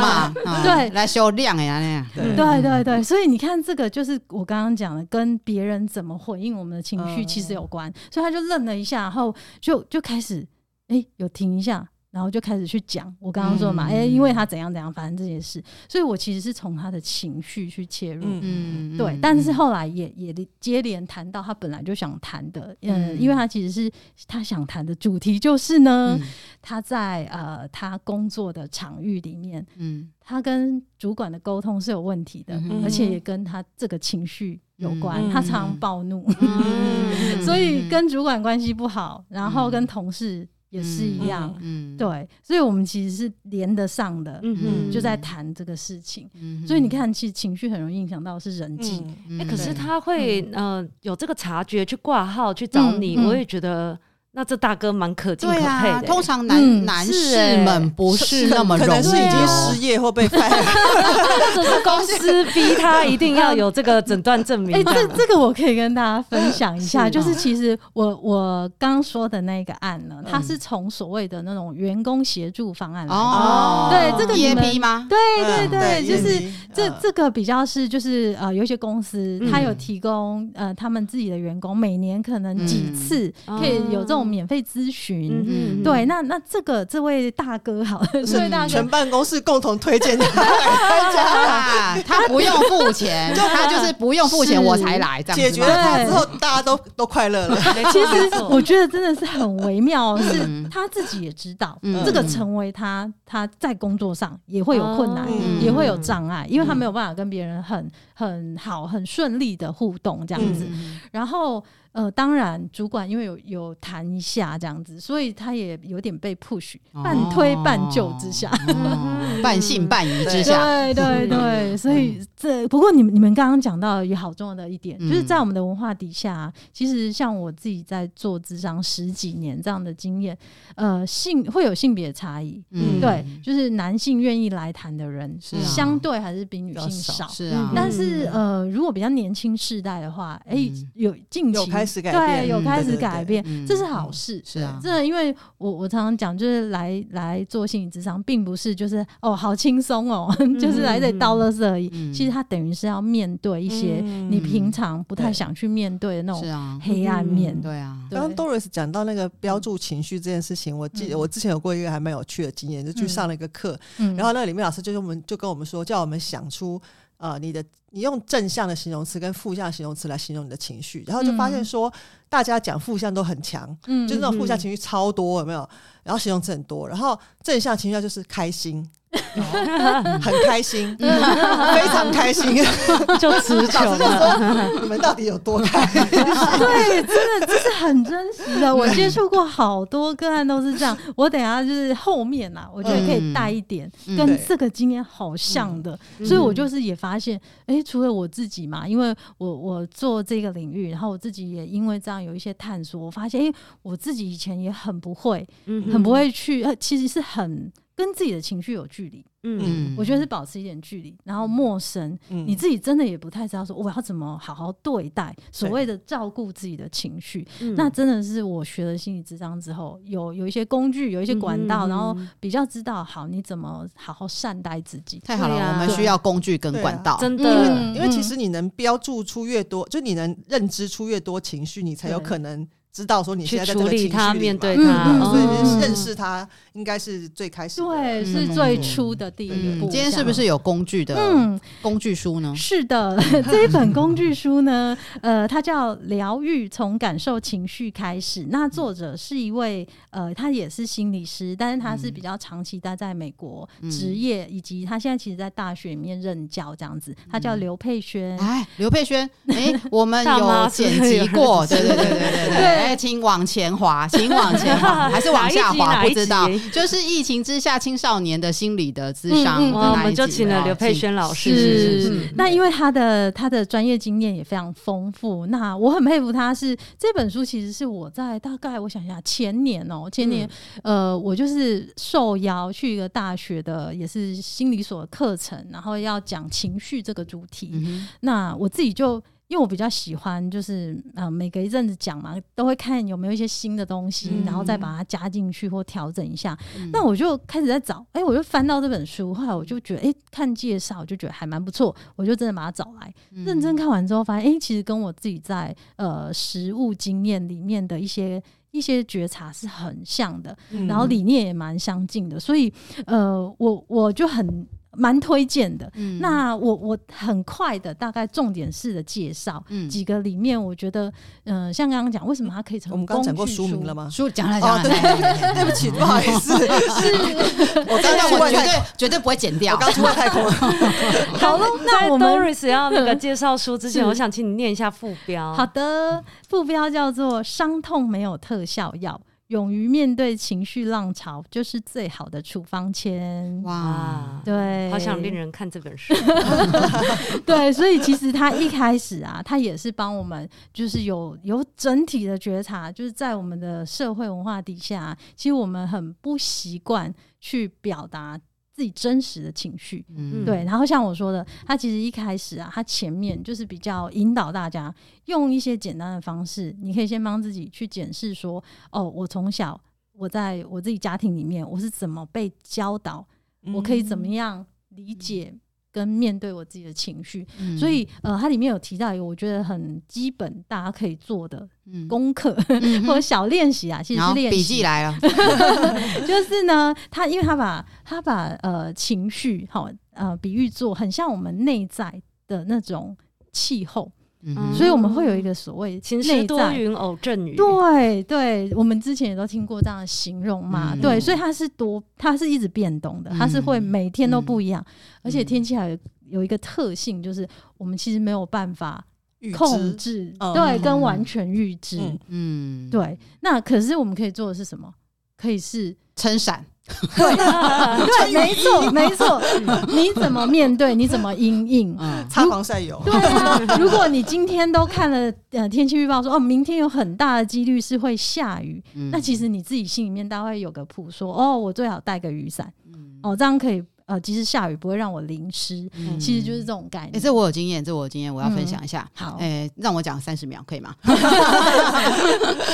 骂，对，来修亮呀那样。对对对，所以你看，这个就是我刚刚讲的，跟别人怎么回应我们的情绪其实有关。所以他就愣了一下，然后就就开始，哎，有停一下。然后就开始去讲我刚刚说嘛，哎、嗯欸，因为他怎样怎样，反正这件事，所以我其实是从他的情绪去切入，嗯，对。嗯、但是后来也也接连谈到他本来就想谈的，嗯，因为他其实是他想谈的主题就是呢，嗯、他在呃他工作的场域里面，嗯，他跟主管的沟通是有问题的，嗯、而且也跟他这个情绪有关，嗯、他常常暴怒，嗯、所以跟主管关系不好，然后跟同事。也是一样，嗯，对，所以我们其实是连得上的，嗯，就在谈这个事情，所以你看，其实情绪很容易影响到是人际，哎，可是他会呃有这个察觉去挂号去找你，我也觉得。那这大哥蛮可敬可佩的。通常男男士们不是那么容易，可能是已经失业或被 或者是公司逼他一定要有这个诊断证明。哎，这这个我可以跟大家分享一下，就是其实我我刚说的那个案呢，它是从所谓的那种员工协助方案来的。对，这个 EAP 吗？对对对，就是这这个比较是就是呃，有一些公司他有提供呃，他们自己的员工每年可能几次可以有这种。免费咨询，对，那那这个这位大哥好，这位大哥全办公室共同推荐他来参加，他不用付钱，就他就是不用付钱我才来，这样解决了他之后，大家都都快乐了。其实我觉得真的是很微妙，是他自己也知道，这个成为他他在工作上也会有困难，也会有障碍，因为他没有办法跟别人很很好很顺利的互动这样子，然后。呃，当然，主管因为有有谈一下这样子，所以他也有点被 push，半推半就之下，半信半疑之下，对对 对，所以这不过你们你们刚刚讲到也好重要的一点，就是在我们的文化底下，其实像我自己在做智商十几年这样的经验，呃，性会有性别差异，嗯，对，就是男性愿意来谈的人相对还是比女性少，是啊，但是呃，如果比较年轻世代的话，哎，有近期。开始改变，对，有开始改变，这是好事。是啊，真的，因为我我常常讲，就是来来做心理咨商，并不是就是哦好轻松哦，就是来这里倒垃圾而已。其实他等于是要面对一些你平常不太想去面对的那种黑暗面。对啊，刚刚 Doris 讲到那个标注情绪这件事情，我记得我之前有过一个还蛮有趣的经验，就去上了一个课，然后那个里面老师就跟我们就跟我们说，叫我们想出。呃，你的你用正向的形容词跟负向形容词来形容你的情绪，然后就发现说，嗯、大家讲负向都很强，嗯、就那种负向情绪超多，有没有？然后形容词很多，然后正向情绪就是开心。很开心，非常开心，就词穷了。你们到底有多开心？对，真的这是很真实的。我接触过好多个案都是这样。我等下就是后面呐，我觉得可以带一点跟这个经验好像的。所以我就是也发现，哎，除了我自己嘛，因为我我做这个领域，然后我自己也因为这样有一些探索，我发现，哎，我自己以前也很不会，很不会去，呃，其实是很。跟自己的情绪有距离，嗯，我觉得是保持一点距离，然后陌生，嗯、你自己真的也不太知道说我要怎么好好对待所谓的照顾自己的情绪。那真的是我学了心理智商之后，有有一些工具，有一些管道，嗯、然后比较知道好你怎么好好善待自己。太好了，啊、我们需要工具跟管道，真的，因为其实你能标注出越多，就你能认知出越多情绪，你才有可能。知道说你现在在这个情绪里，处理他，面对他，所以认识他应该是最开始，对，是最初的第一步。今天是不是有工具的嗯工具书呢？是的，这一本工具书呢，呃，它叫《疗愈从感受情绪开始》。那作者是一位呃，他也是心理师，但是他是比较长期待在美国职业，以及他现在其实，在大学里面任教这样子。他叫刘佩轩，哎，刘佩轩，哎，我们有剪辑过，对对对对对对。哎，请往前滑，请往前滑，还是往下滑？不知道，就是疫情之下青少年的心理的智商，我们就请了刘佩轩老师。是，那因为他的他的专业经验也非常丰富，那我很佩服他。是这本书其实是我在大概我想一下前年哦，前年呃，我就是受邀去一个大学的也是心理所的课程，然后要讲情绪这个主题。那我自己就。因为我比较喜欢，就是呃，每隔一阵子讲嘛，都会看有没有一些新的东西，嗯、然后再把它加进去或调整一下。嗯、那我就开始在找，哎、欸，我就翻到这本书，后来我就觉得，哎、欸，看介绍就觉得还蛮不错，我就真的把它找来，嗯、认真看完之后，发现，哎、欸，其实跟我自己在呃实物经验里面的一些一些觉察是很像的，嗯、然后理念也蛮相近的，所以呃，我我就很。蛮推荐的，嗯、那我我很快的大概重点式的介绍、嗯、几个里面，我觉得嗯、呃，像刚刚讲，为什么它可以成为？我们刚讲过书名了吗？书讲了讲了，对对不起，不好意思，是我刚刚我绝对绝对不会剪掉，我刚出外太空了。好了，那我们 Doris 要那个介绍书之前，我想请你念一下副标。好的，副标叫做“伤痛没有特效药”。勇于面对情绪浪潮，就是最好的处方签。哇，对，好想令人看这本书。对，所以其实他一开始啊，他也是帮我们，就是有有整体的觉察，就是在我们的社会文化底下，其实我们很不习惯去表达。自己真实的情绪，嗯、对。然后像我说的，他其实一开始啊，他前面就是比较引导大家用一些简单的方式，你可以先帮自己去检视说，哦，我从小我在我自己家庭里面，我是怎么被教导，嗯、我可以怎么样理解。跟面对我自己的情绪，嗯、所以呃，它里面有提到一个我觉得很基本，大家可以做的功课、嗯、或者小练习啊，其实是练习。笔记来了，就是呢，他因为他把他把呃情绪好呃比喻做很像我们内在的那种气候。嗯、所以我们会有一个所谓“晴时多云偶阵雨”，对对，我们之前也都听过这样的形容嘛。嗯、对，所以它是多，它是一直变动的，它是会每天都不一样，嗯、而且天气还有有一个特性，就是我们其实没有办法控制，知对，嗯、跟完全预知。嗯，对。那可是我们可以做的是什么？可以是撑伞。对，对，没错，没错。你怎么面对？你怎么应应？擦防晒油。对啊，如果你今天都看了呃天气预报说哦，明天有很大的几率是会下雨，嗯、那其实你自己心里面大概有个谱，说哦，我最好带个雨伞，嗯、哦，这样可以。呃，即使下雨不会让我淋湿，嗯、其实就是这种概念。哎、欸，这我有经验，这我有经验，我要分享一下。嗯、好，哎、欸，让我讲三十秒，可以吗？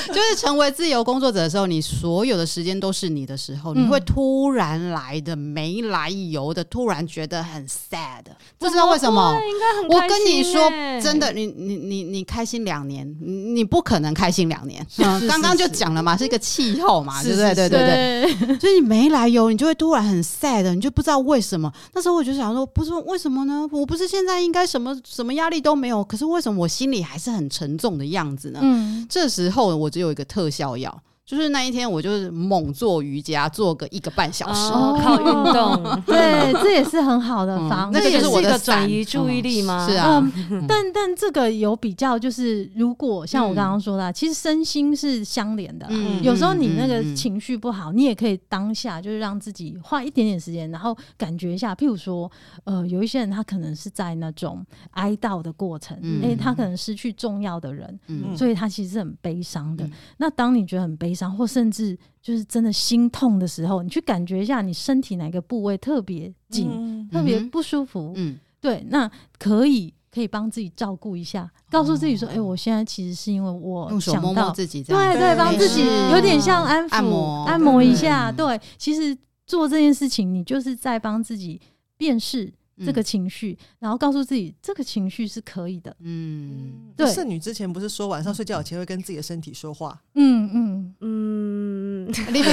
就是成为自由工作者的时候，你所有的时间都是你的时候，嗯、你会突然来的没来由的，突然觉得很 sad，不知道为什么。应该很开心。我跟你说，真的，你你你你开心两年，你不可能开心两年。刚刚就讲了嘛，是一个气候嘛，对不对？对对对。所以你没来由，你就会突然很 sad，你就不知道。为什么？那时候我就想说，不是为什么呢？我不是现在应该什么什么压力都没有，可是为什么我心里还是很沉重的样子呢？嗯，这时候我只有一个特效药。就是那一天，我就是猛做瑜伽，做个一个半小时，哦 靠运动。对，这也是很好的方式。那个就是我的转移注意力吗？是啊，但但这个有比较，就是如果像我刚刚说的，其实身心是相连的。有时候你那个情绪不好，你也可以当下就是让自己花一点点时间，然后感觉一下。譬如说，呃，有一些人他可能是在那种哀悼的过程，哎，他可能失去重要的人，所以他其实是很悲伤的。那当你觉得很悲伤。伤，或甚至就是真的心痛的时候，你去感觉一下你身体哪个部位特别紧、嗯、特别不舒服。嗯，对，那可以可以帮自己照顾一下，告诉自己说：“哎、哦欸，我现在其实是因为我想到用手摸摸自己，对对，帮自己有点像安抚、按摩、按摩一下。对，对，其实做这件事情，你就是在帮自己辨识。”这个情绪，然后告诉自己这个情绪是可以的。嗯，对。圣女之前不是说晚上睡觉前会跟自己的身体说话？嗯嗯嗯。你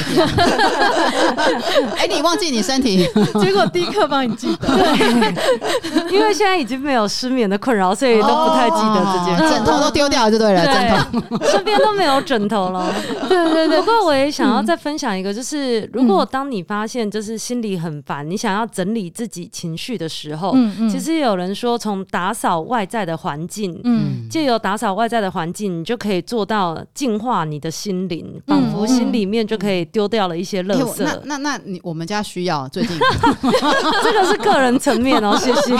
哎，你忘记你身体，结果立刻帮你记得。对，因为现在已经没有失眠的困扰，所以都不太记得这件事。枕头都丢掉就对了，枕头身边都没有枕头了。对对对。不过我也想要再分享一个，就是如果当你发现就是心里很烦，你想要整理自己情绪的时候，其实有人说，从打扫外在的环境，嗯，借由打扫外在的环境，你就可以做到净化你的心灵，仿佛心里面就可以丢掉了一些垃圾。那那那你我们家需要最近 这个是个人层面哦，谢谢。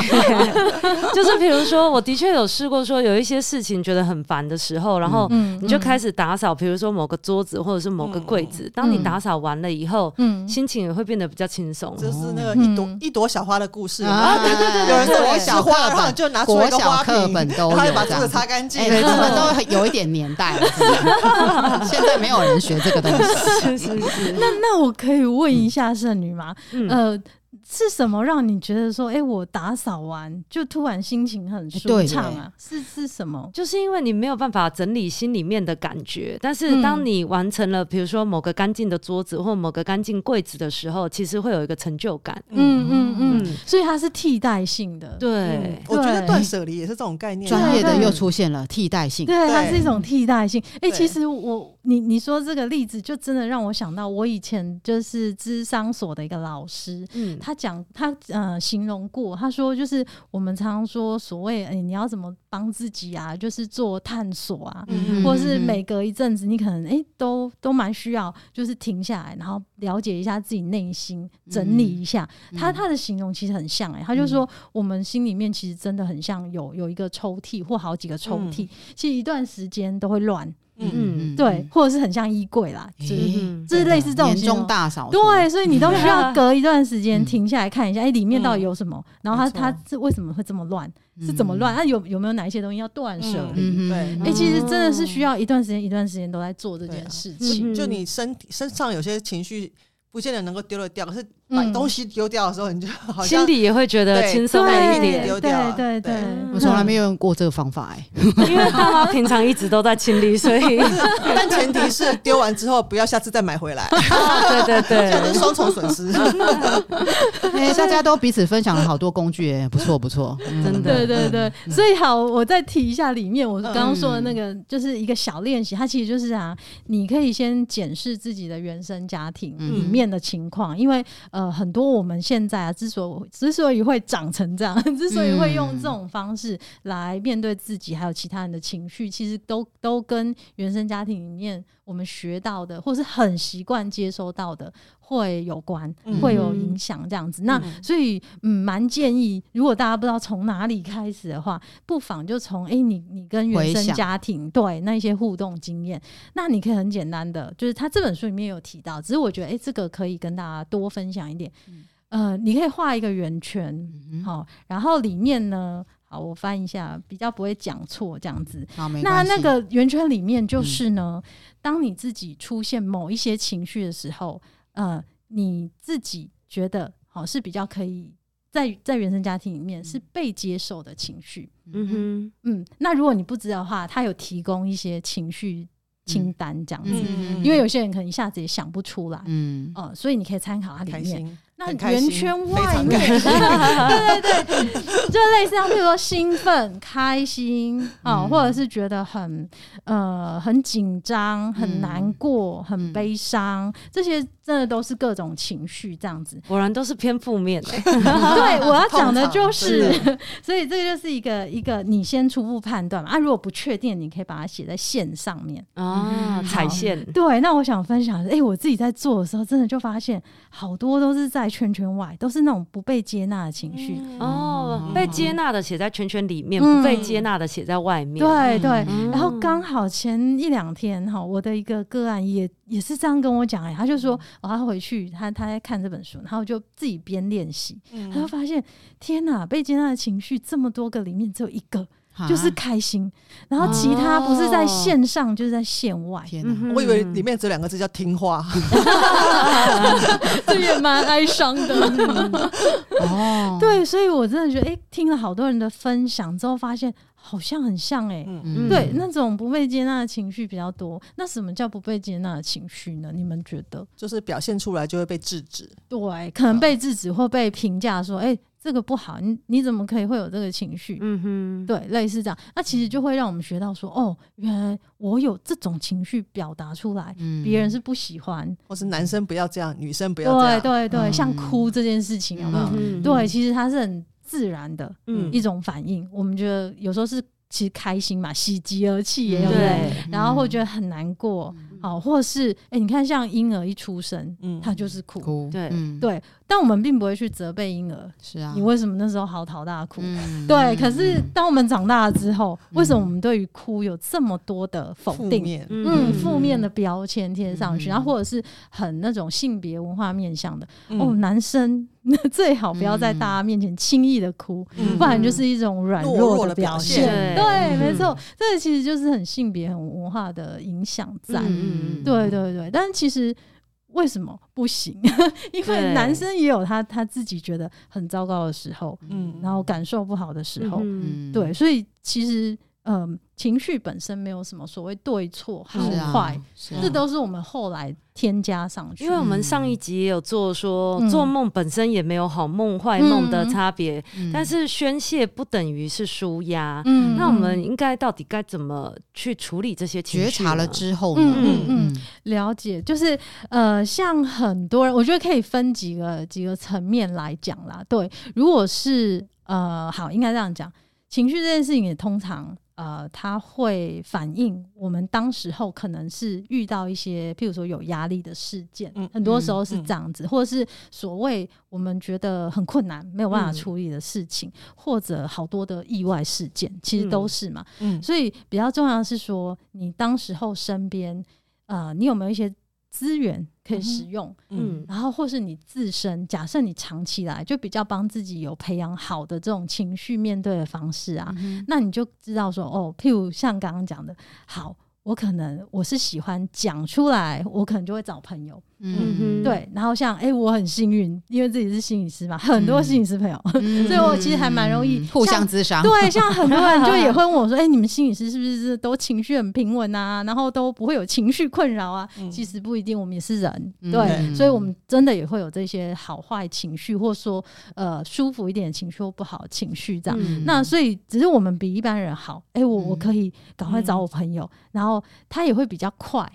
就是比如说，我的确有试过说，有一些事情觉得很烦的时候，然后你就开始打扫，比如说某个桌子或者是某个柜子。当你打扫完了以后，嗯，心情也会变得比较轻松。这是那个一朵一朵小花的故事。啊，对对对，有人说小花，然后就拿出一个花瓶，本都有，他就把桌子擦干净。哎，他们 都有一点年代了，现在没有人学这个东西。是是是。那那我可以问一下圣女吗？呃。是什么让你觉得说，哎、欸，我打扫完就突然心情很舒畅啊？是是什么？就是因为你没有办法整理心里面的感觉，但是当你完成了，比如说某个干净的桌子或某个干净柜子的时候，其实会有一个成就感。嗯嗯嗯，所以它是替代性的。对，嗯、我觉得断舍离也是这种概念。专业的又出现了替代性，对，它是一种替代性。哎、欸，其实我你你说这个例子，就真的让我想到我以前就是智商所的一个老师，嗯，他讲他。呃，形容过，他说就是我们常常说所谓，哎、欸，你要怎么帮自己啊？就是做探索啊，嗯、或是每隔一阵子，你可能哎、欸，都都蛮需要，就是停下来，然后了解一下自己内心，整理一下。嗯、他他的形容其实很像哎、欸，他就说我们心里面其实真的很像有有一个抽屉或好几个抽屉，嗯、其实一段时间都会乱。嗯，对，或者是很像衣柜啦，就是就是类似这种年终大扫除，对，所以你都 需要隔一段时间停下来看一下，哎，里面到底有什么？然后它它是为什么会这么乱？是怎么乱？那有有没有哪一些东西要断舍离？对，哎，其实真的是需要一段时间一段时间都在做这件事情。就你身体身上有些情绪，不见得能够丢得掉，可是。把东西丢掉的时候，你就 好像心里也会觉得轻松一点。丢掉，对对对，我从来没有用过这个方法哎，因为爸妈平常一直都在清理，所 以但前提是丢完之后不要下次再买回来。对对对，这是双重损失。哎，大家都彼此分享了好多工具，哎，不错不错，真的。对对对，所以好，我再提一下里面我刚刚说的那个，就是一个小练习，它其实就是啊，你可以先检视自己的原生家庭里面的情况，因为呃，很多我们。现在啊，之所之所以会长成这样，之所以会用这种方式来面对自己，还有其他人的情绪，其实都都跟原生家庭里面我们学到的，或是很习惯接收到的会有关，会有影响这样子。嗯、那所以，嗯，蛮建议，如果大家不知道从哪里开始的话，不妨就从哎、欸，你你跟原生家庭对那些互动经验，那你可以很简单的，就是他这本书里面有提到，只是我觉得哎、欸，这个可以跟大家多分享一点。嗯呃，你可以画一个圆圈，好，然后里面呢，好，我翻一下，比较不会讲错这样子。好，没关系。那那个圆圈里面就是呢，嗯、当你自己出现某一些情绪的时候，呃，你自己觉得好是比较可以在在原生家庭里面是被接受的情绪。嗯哼，嗯，那如果你不知道的话，他有提供一些情绪清单这样子，嗯、因为有些人可能一下子也想不出来，嗯，哦、呃，所以你可以参考它里面。那圆圈外面，对对对，就类似像比如说兴奋、开心啊，嗯、或者是觉得很呃很紧张、很难过、嗯、很悲伤，这些真的都是各种情绪这样子，果然都是偏负面的。对，我要讲的就是，所以这个就是一个一个你先初步判断嘛。啊，如果不确定，你可以把它写在线上面啊，踩线。对，那我想分享，哎、欸，我自己在做的时候，真的就发现好多都是在。在圈圈外，都是那种不被接纳的情绪。哦，被接纳的写在圈圈里面，不被接纳的写在外面。对对。然后刚好前一两天哈，我的一个个案也也是这样跟我讲哎，他就说，哦，他回去他他在看这本书，然后就自己边练习，他就发现天哪，被接纳的情绪这么多个里面只有一个。就是开心，然后其他不是在线上，就是在线外。天哪，我以为里面只有两个字叫听话，这也蛮哀伤的。哦，对，所以我真的觉得，哎，听了好多人的分享之后，发现好像很像，哎，对，那种不被接纳的情绪比较多。那什么叫不被接纳的情绪呢？你们觉得？就是表现出来就会被制止，对，可能被制止或被评价说，哎。这个不好，你你怎么可以会有这个情绪？嗯哼，对，类似这样，那其实就会让我们学到说，哦，原来我有这种情绪表达出来，嗯、别人是不喜欢，或是男生不要这样，女生不要这样，对对对，嗯、像哭这件事情有没有？嗯、对，其实它是很自然的嗯。一种反应。嗯、我们觉得有时候是其实开心嘛，喜极而泣也有，对，对，然后会觉得很难过。嗯。哦，或是哎、欸，你看，像婴儿一出生，嗯，他就是哭，哭。对、嗯、对，但我们并不会去责备婴儿，是啊，你为什么那时候嚎啕大哭？嗯、对，可是当我们长大了之后，嗯、为什么我们对于哭有这么多的否定？嗯，负面的标签贴上去，嗯、然后或者是很那种性别文化面向的，嗯、哦，男生。那最好不要在大家面前轻易的哭，嗯、不然就是一种软弱的表现。对，对，没错，这其实就是很性别、很文化的影响在。嗯、对，对，对。但其实为什么不行？因为男生也有他他自己觉得很糟糕的时候，嗯，然后感受不好的时候，嗯，对，所以其实。嗯，情绪本身没有什么所谓对错好坏，这都是我们后来添加上去。因为我们上一集也有做说，做梦本身也没有好梦坏梦的差别，但是宣泄不等于是舒压。嗯，那我们应该到底该怎么去处理这些情绪？觉察了之后呢？嗯嗯，了解，就是呃，像很多人，我觉得可以分几个几个层面来讲啦。对，如果是呃，好，应该这样讲，情绪这件事情也通常。呃，它会反映我们当时候可能是遇到一些，譬如说有压力的事件，嗯、很多时候是这样子，嗯嗯、或者是所谓我们觉得很困难、没有办法处理的事情，嗯、或者好多的意外事件，其实都是嘛。嗯、所以比较重要的是说，你当时候身边，呃，你有没有一些资源可以使用，嗯，嗯，然后或是你自身，假设你长期来就比较帮自己有培养好的这种情绪面对的方式啊，嗯，那你就知道说，哦，譬如像刚刚讲的，好。我可能我是喜欢讲出来，我可能就会找朋友，嗯哼，对。然后像哎、欸，我很幸运，因为自己是心理师嘛，很多心理师朋友，嗯、所以我其实还蛮容易互相咨商。对，像很多人就也 会问我说：“哎、欸，你们心理师是不是都情绪很平稳啊？然后都不会有情绪困扰啊？”嗯、其实不一定，我们也是人，对，嗯、所以我们真的也会有这些好坏情绪，或者说呃舒服一点的情绪或不好情绪这样。嗯、那所以只是我们比一般人好，哎、欸，我我可以赶快找我朋友，嗯、然后。他也会比较快，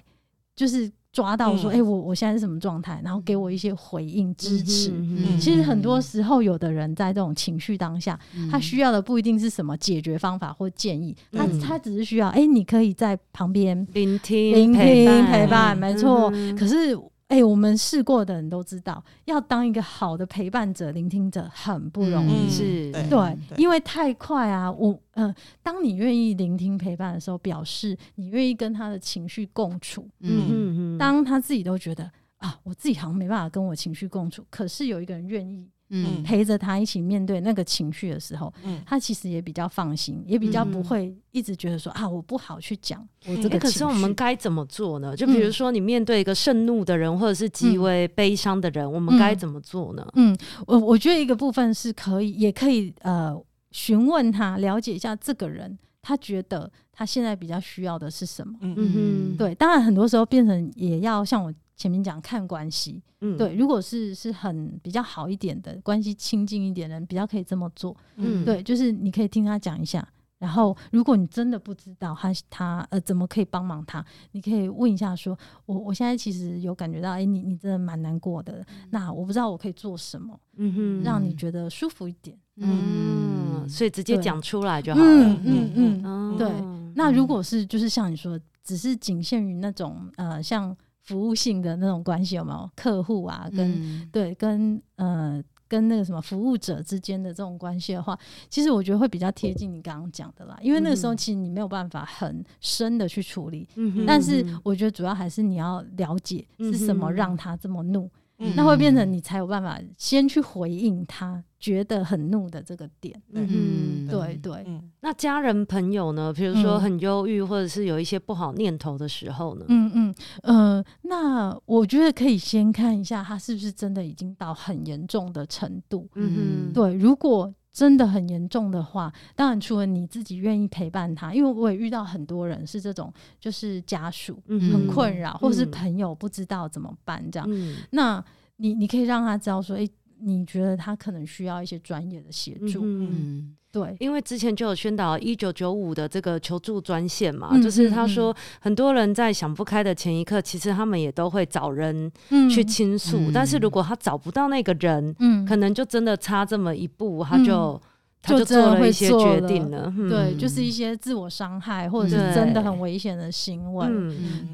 就是抓到说，哎、我我现在是什么状态，然后给我一些回应支持。嗯、其实很多时候，有的人在这种情绪当下，嗯、他需要的不一定是什么解决方法或建议，他、嗯、他只是需要，哎、欸，你可以在旁边聆听、聆听、陪伴，没错。嗯、可是。哎、欸，我们试过的人都知道，要当一个好的陪伴者、聆听者很不容易，嗯、是对，对，因为太快啊。我，呃，当你愿意聆听陪伴的时候，表示你愿意跟他的情绪共处。嗯嗯嗯。当他自己都觉得啊，我自己好像没办法跟我情绪共处，可是有一个人愿意。嗯，陪着他一起面对那个情绪的时候，嗯，他其实也比较放心，也比较不会一直觉得说啊，我不好去讲我这个可是我们该怎么做呢？就比如说，你面对一个盛怒的人，或者是极为悲伤的人，嗯，我们该怎么做呢？嗯，我我觉得一个部分是可以，也可以呃询问他，了解一下这个人，他觉得他现在比较需要的是什么。嗯嗯，对，当然很多时候变成也要像我。前面讲看关系，嗯，对，如果是是很比较好一点的关系，亲近一点的人，比较可以这么做，嗯，对，就是你可以听他讲一下，然后如果你真的不知道他他呃怎么可以帮忙他，你可以问一下说，我我现在其实有感觉到，哎，你你真的蛮难过的，那我不知道我可以做什么，嗯哼，让你觉得舒服一点，嗯，所以直接讲出来就好了，嗯嗯嗯，对，那如果是就是像你说，只是仅限于那种呃像。服务性的那种关系有没有？客户啊，跟、嗯、对，跟呃。跟那个什么服务者之间的这种关系的话，其实我觉得会比较贴近你刚刚讲的啦，因为那个时候其实你没有办法很深的去处理，嗯、但是我觉得主要还是你要了解是什么让他这么怒。嗯、那会变成你才有办法先去回应他觉得很怒的这个点。嗯，对对。那家人朋友呢？比如说很忧郁，或者是有一些不好念头的时候呢？嗯嗯呃，那我觉得可以先看一下他是不是真的已经到很严重的程度。嗯对，如果真的很严重的话，当然除了你自己愿意陪伴他，因为我也遇到很多人是这种，就是家属很困扰，嗯、或是朋友不知道怎么办这样。嗯、那你你可以让他知道说，哎、欸，你觉得他可能需要一些专业的协助。嗯，对，因为之前就有宣导一九九五的这个求助专线嘛，嗯、就是他说很多人在想不开的前一刻，其实他们也都会找人去倾诉，嗯、但是如果他找不到那个人，嗯，可能就真的差这么一步，他就。就做了一些决定了，了对，就是一些自我伤害或者是真的很危险的行为，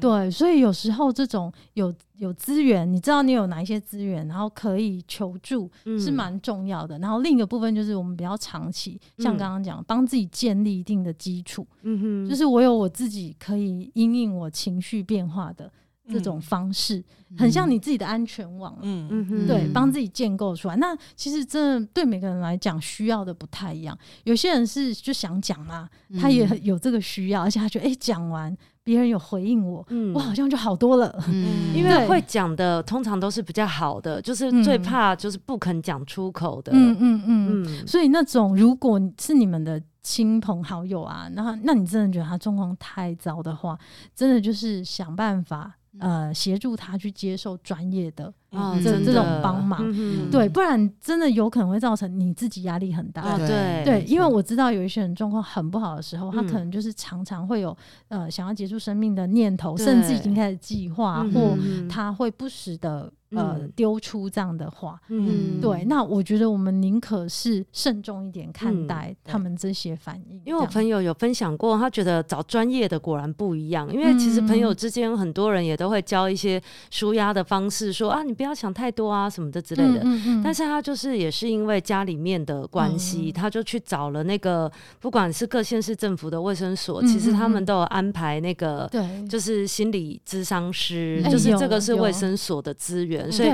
对，对，所以有时候这种有有资源，你知道你有哪一些资源，然后可以求助是蛮重要的。然后另一个部分就是我们比较长期，像刚刚讲，帮自己建立一定的基础，嗯哼，就是我有我自己可以因应我情绪变化的。这种方式很像你自己的安全网，嗯嗯对，帮自己建构出来。那其实真的对每个人来讲需要的不太一样。有些人是就想讲嘛，他也有这个需要，而且他觉得哎，讲完别人有回应我，我好像就好多了。嗯，因为会讲的通常都是比较好的，就是最怕就是不肯讲出口的。嗯嗯嗯。所以那种如果是你们的亲朋好友啊，那那你真的觉得他状况太糟的话，真的就是想办法。呃，协助他去接受专业的啊，这、嗯、这种帮忙，嗯、对，不然真的有可能会造成你自己压力很大。啊、对。对，因为我知道有一些人状况很不好的时候，嗯、他可能就是常常会有呃想要结束生命的念头，甚至已经开始计划，嗯、或他会不时的。呃，丢出这样的话，嗯，对，那我觉得我们宁可是慎重一点看待他们这些反应，因为我朋友有分享过，他觉得找专业的果然不一样，因为其实朋友之间很多人也都会教一些舒压的方式，说啊，你不要想太多啊什么的之类的，但是他就是也是因为家里面的关系，他就去找了那个不管是各县市政府的卫生所，其实他们都有安排那个，对，就是心理咨商师，就是这个是卫生所的资源。所以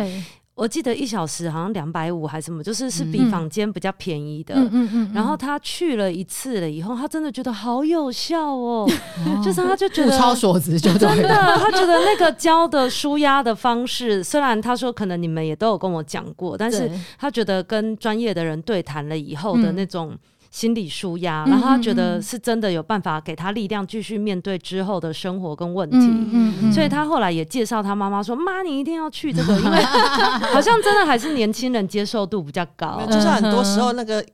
我记得一小时好像两百五还是什么，就是是比房间比较便宜的。然后他去了一次了以后，他真的觉得好有效哦，就是他就觉得超所值，就真的，他觉得那个教的舒压的方式，虽然他说可能你们也都有跟我讲过，但是他觉得跟专业的人对谈了以后的那种。心理舒压，然后他觉得是真的有办法给他力量，继续面对之后的生活跟问题。嗯嗯嗯、所以他后来也介绍他妈妈说：“妈，你一定要去这个，因为 好像真的还是年轻人接受度比较高。就是很多时候那个。”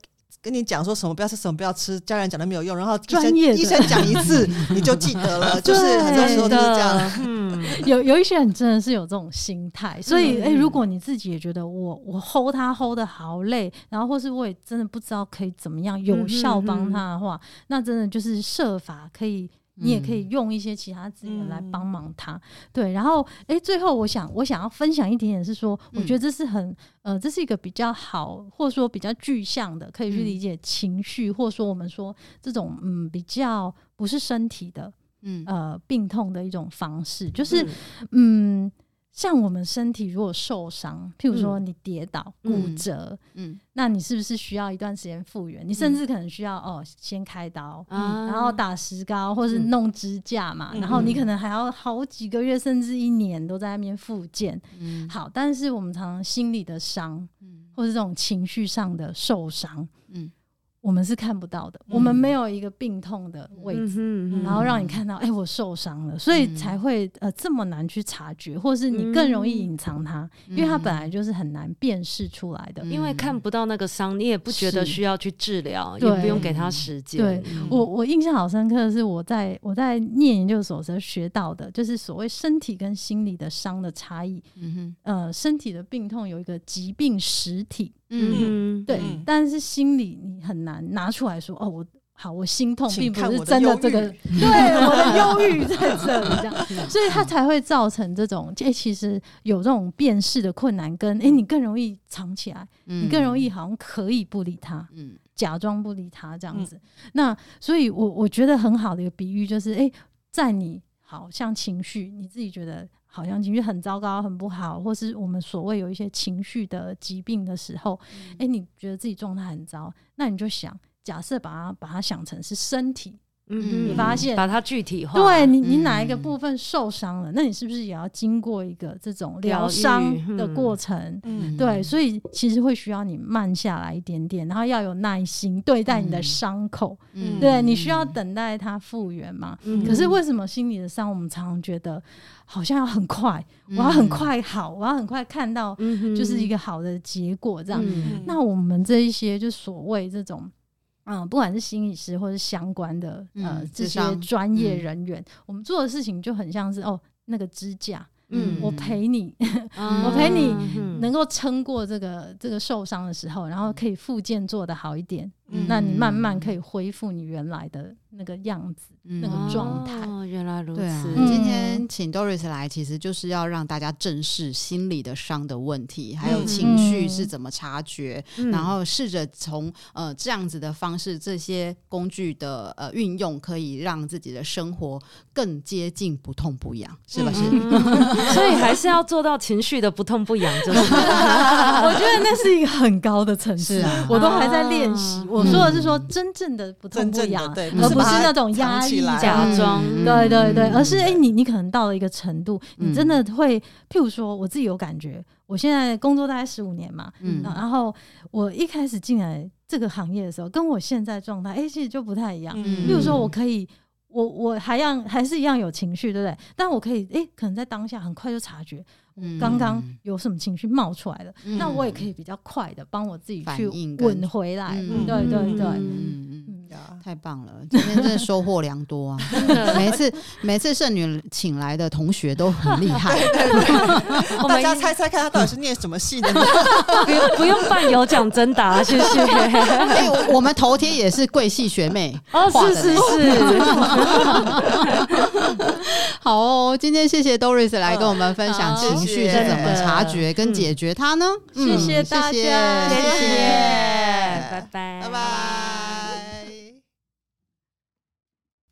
跟你讲说什么不要吃什么不要吃，家人讲的没有用，然后医生医生讲一次 你就记得了，就是很多时候都是这样。嗯，有有一些人真的是有这种心态，所以哎、欸，如果你自己也觉得我我 hold 他 hold 的好累，然后或是我也真的不知道可以怎么样有效帮他的话，嗯、哼哼那真的就是设法可以。你也可以用一些其他资源来帮忙他，嗯、对。然后，哎、欸，最后我想，我想要分享一点点是说，我觉得这是很，呃，这是一个比较好，或者说比较具象的，可以去理解情绪，嗯、或者说我们说这种，嗯，比较不是身体的，嗯，呃，病痛的一种方式，就是，嗯。嗯像我们身体如果受伤，譬如说你跌倒、嗯、骨折，嗯，那你是不是需要一段时间复原？嗯、你甚至可能需要哦，先开刀，嗯、然后打石膏，或是弄支架嘛，嗯、然后你可能还要好几个月甚至一年都在那边复健。嗯，好，但是我们常常心里的伤，嗯，或是这种情绪上的受伤，嗯。我们是看不到的，我们没有一个病痛的位置，然后让你看到，哎，我受伤了，所以才会呃这么难去察觉，或是你更容易隐藏它，因为它本来就是很难辨识出来的，因为看不到那个伤，你也不觉得需要去治疗，也不用给他时间。对，我我印象好深刻的是我在我在念研究所时候学到的，就是所谓身体跟心理的伤的差异。嗯哼，呃，身体的病痛有一个疾病实体。嗯，对，但是心里你很难拿出来说哦，我好，我心痛并不是真的这个，对我的忧郁在这里，这样，所以他才会造成这种，哎、欸，其实有这种辨识的困难，跟哎、欸，你更容易藏起来，嗯、你更容易好像可以不理他，嗯，假装不理他这样子。嗯、那所以我，我我觉得很好的一个比喻就是，哎、欸，在你好像情绪，你自己觉得好像情绪很糟糕、很不好，或是我们所谓有一些情绪的疾病的时候，哎、嗯欸，你觉得自己状态很糟，那你就想。假设把它把它想成是身体，嗯，你发现把它具体化，对你你哪一个部分受伤了，那你是不是也要经过一个这种疗伤的过程？嗯，对，所以其实会需要你慢下来一点点，然后要有耐心对待你的伤口，嗯，对，你需要等待它复原嘛。可是为什么心理的伤，我们常常觉得好像要很快，我要很快好，我要很快看到，就是一个好的结果这样。那我们这一些就所谓这种。嗯，不管是心理师或是相关的呃这些专业人员，我们做的事情就很像是哦那个支架。嗯，我陪你，嗯、我陪你能够撑过这个这个受伤的时候，然后可以复健做得好一点，嗯、那你慢慢可以恢复你原来的那个样子，嗯、那个状态。哦，原来如此。今天请 Doris 来，其实就是要让大家正视心理的伤的问题，还有情绪是怎么察觉，嗯、然后试着从呃这样子的方式，这些工具的呃运用，可以让自己的生活更接近不痛不痒，是不是？嗯 所以还是要做到情绪的不痛不痒，就是。我觉得那是一个很高的层次，啊我都还在练习。我说的是说真正的不痛不痒，对，而不是那种压抑、假装。对对对，而是哎，你你可能到了一个程度，你真的会，譬如说，我自己有感觉，我现在工作大概十五年嘛，嗯，然后我一开始进来这个行业的时候，跟我现在状态，哎，其实就不太一样。譬如说，我可以。我我还要还是一样有情绪，对不对？但我可以，诶，可能在当下很快就察觉，刚刚有什么情绪冒出来了，嗯、那我也可以比较快的帮我自己去稳回来。对对对。太棒了！今天真的收获良多啊！每次每次圣女请来的同学都很厉害，大家猜猜看，他到底是念什么系的？不用不用办有奖征答，谢谢。哎，我们头贴也是贵系学妹哦，是是是。好哦，今天谢谢 Doris 来跟我们分享情绪是怎么察觉跟解决它呢？谢谢大家，谢谢，拜拜，拜拜。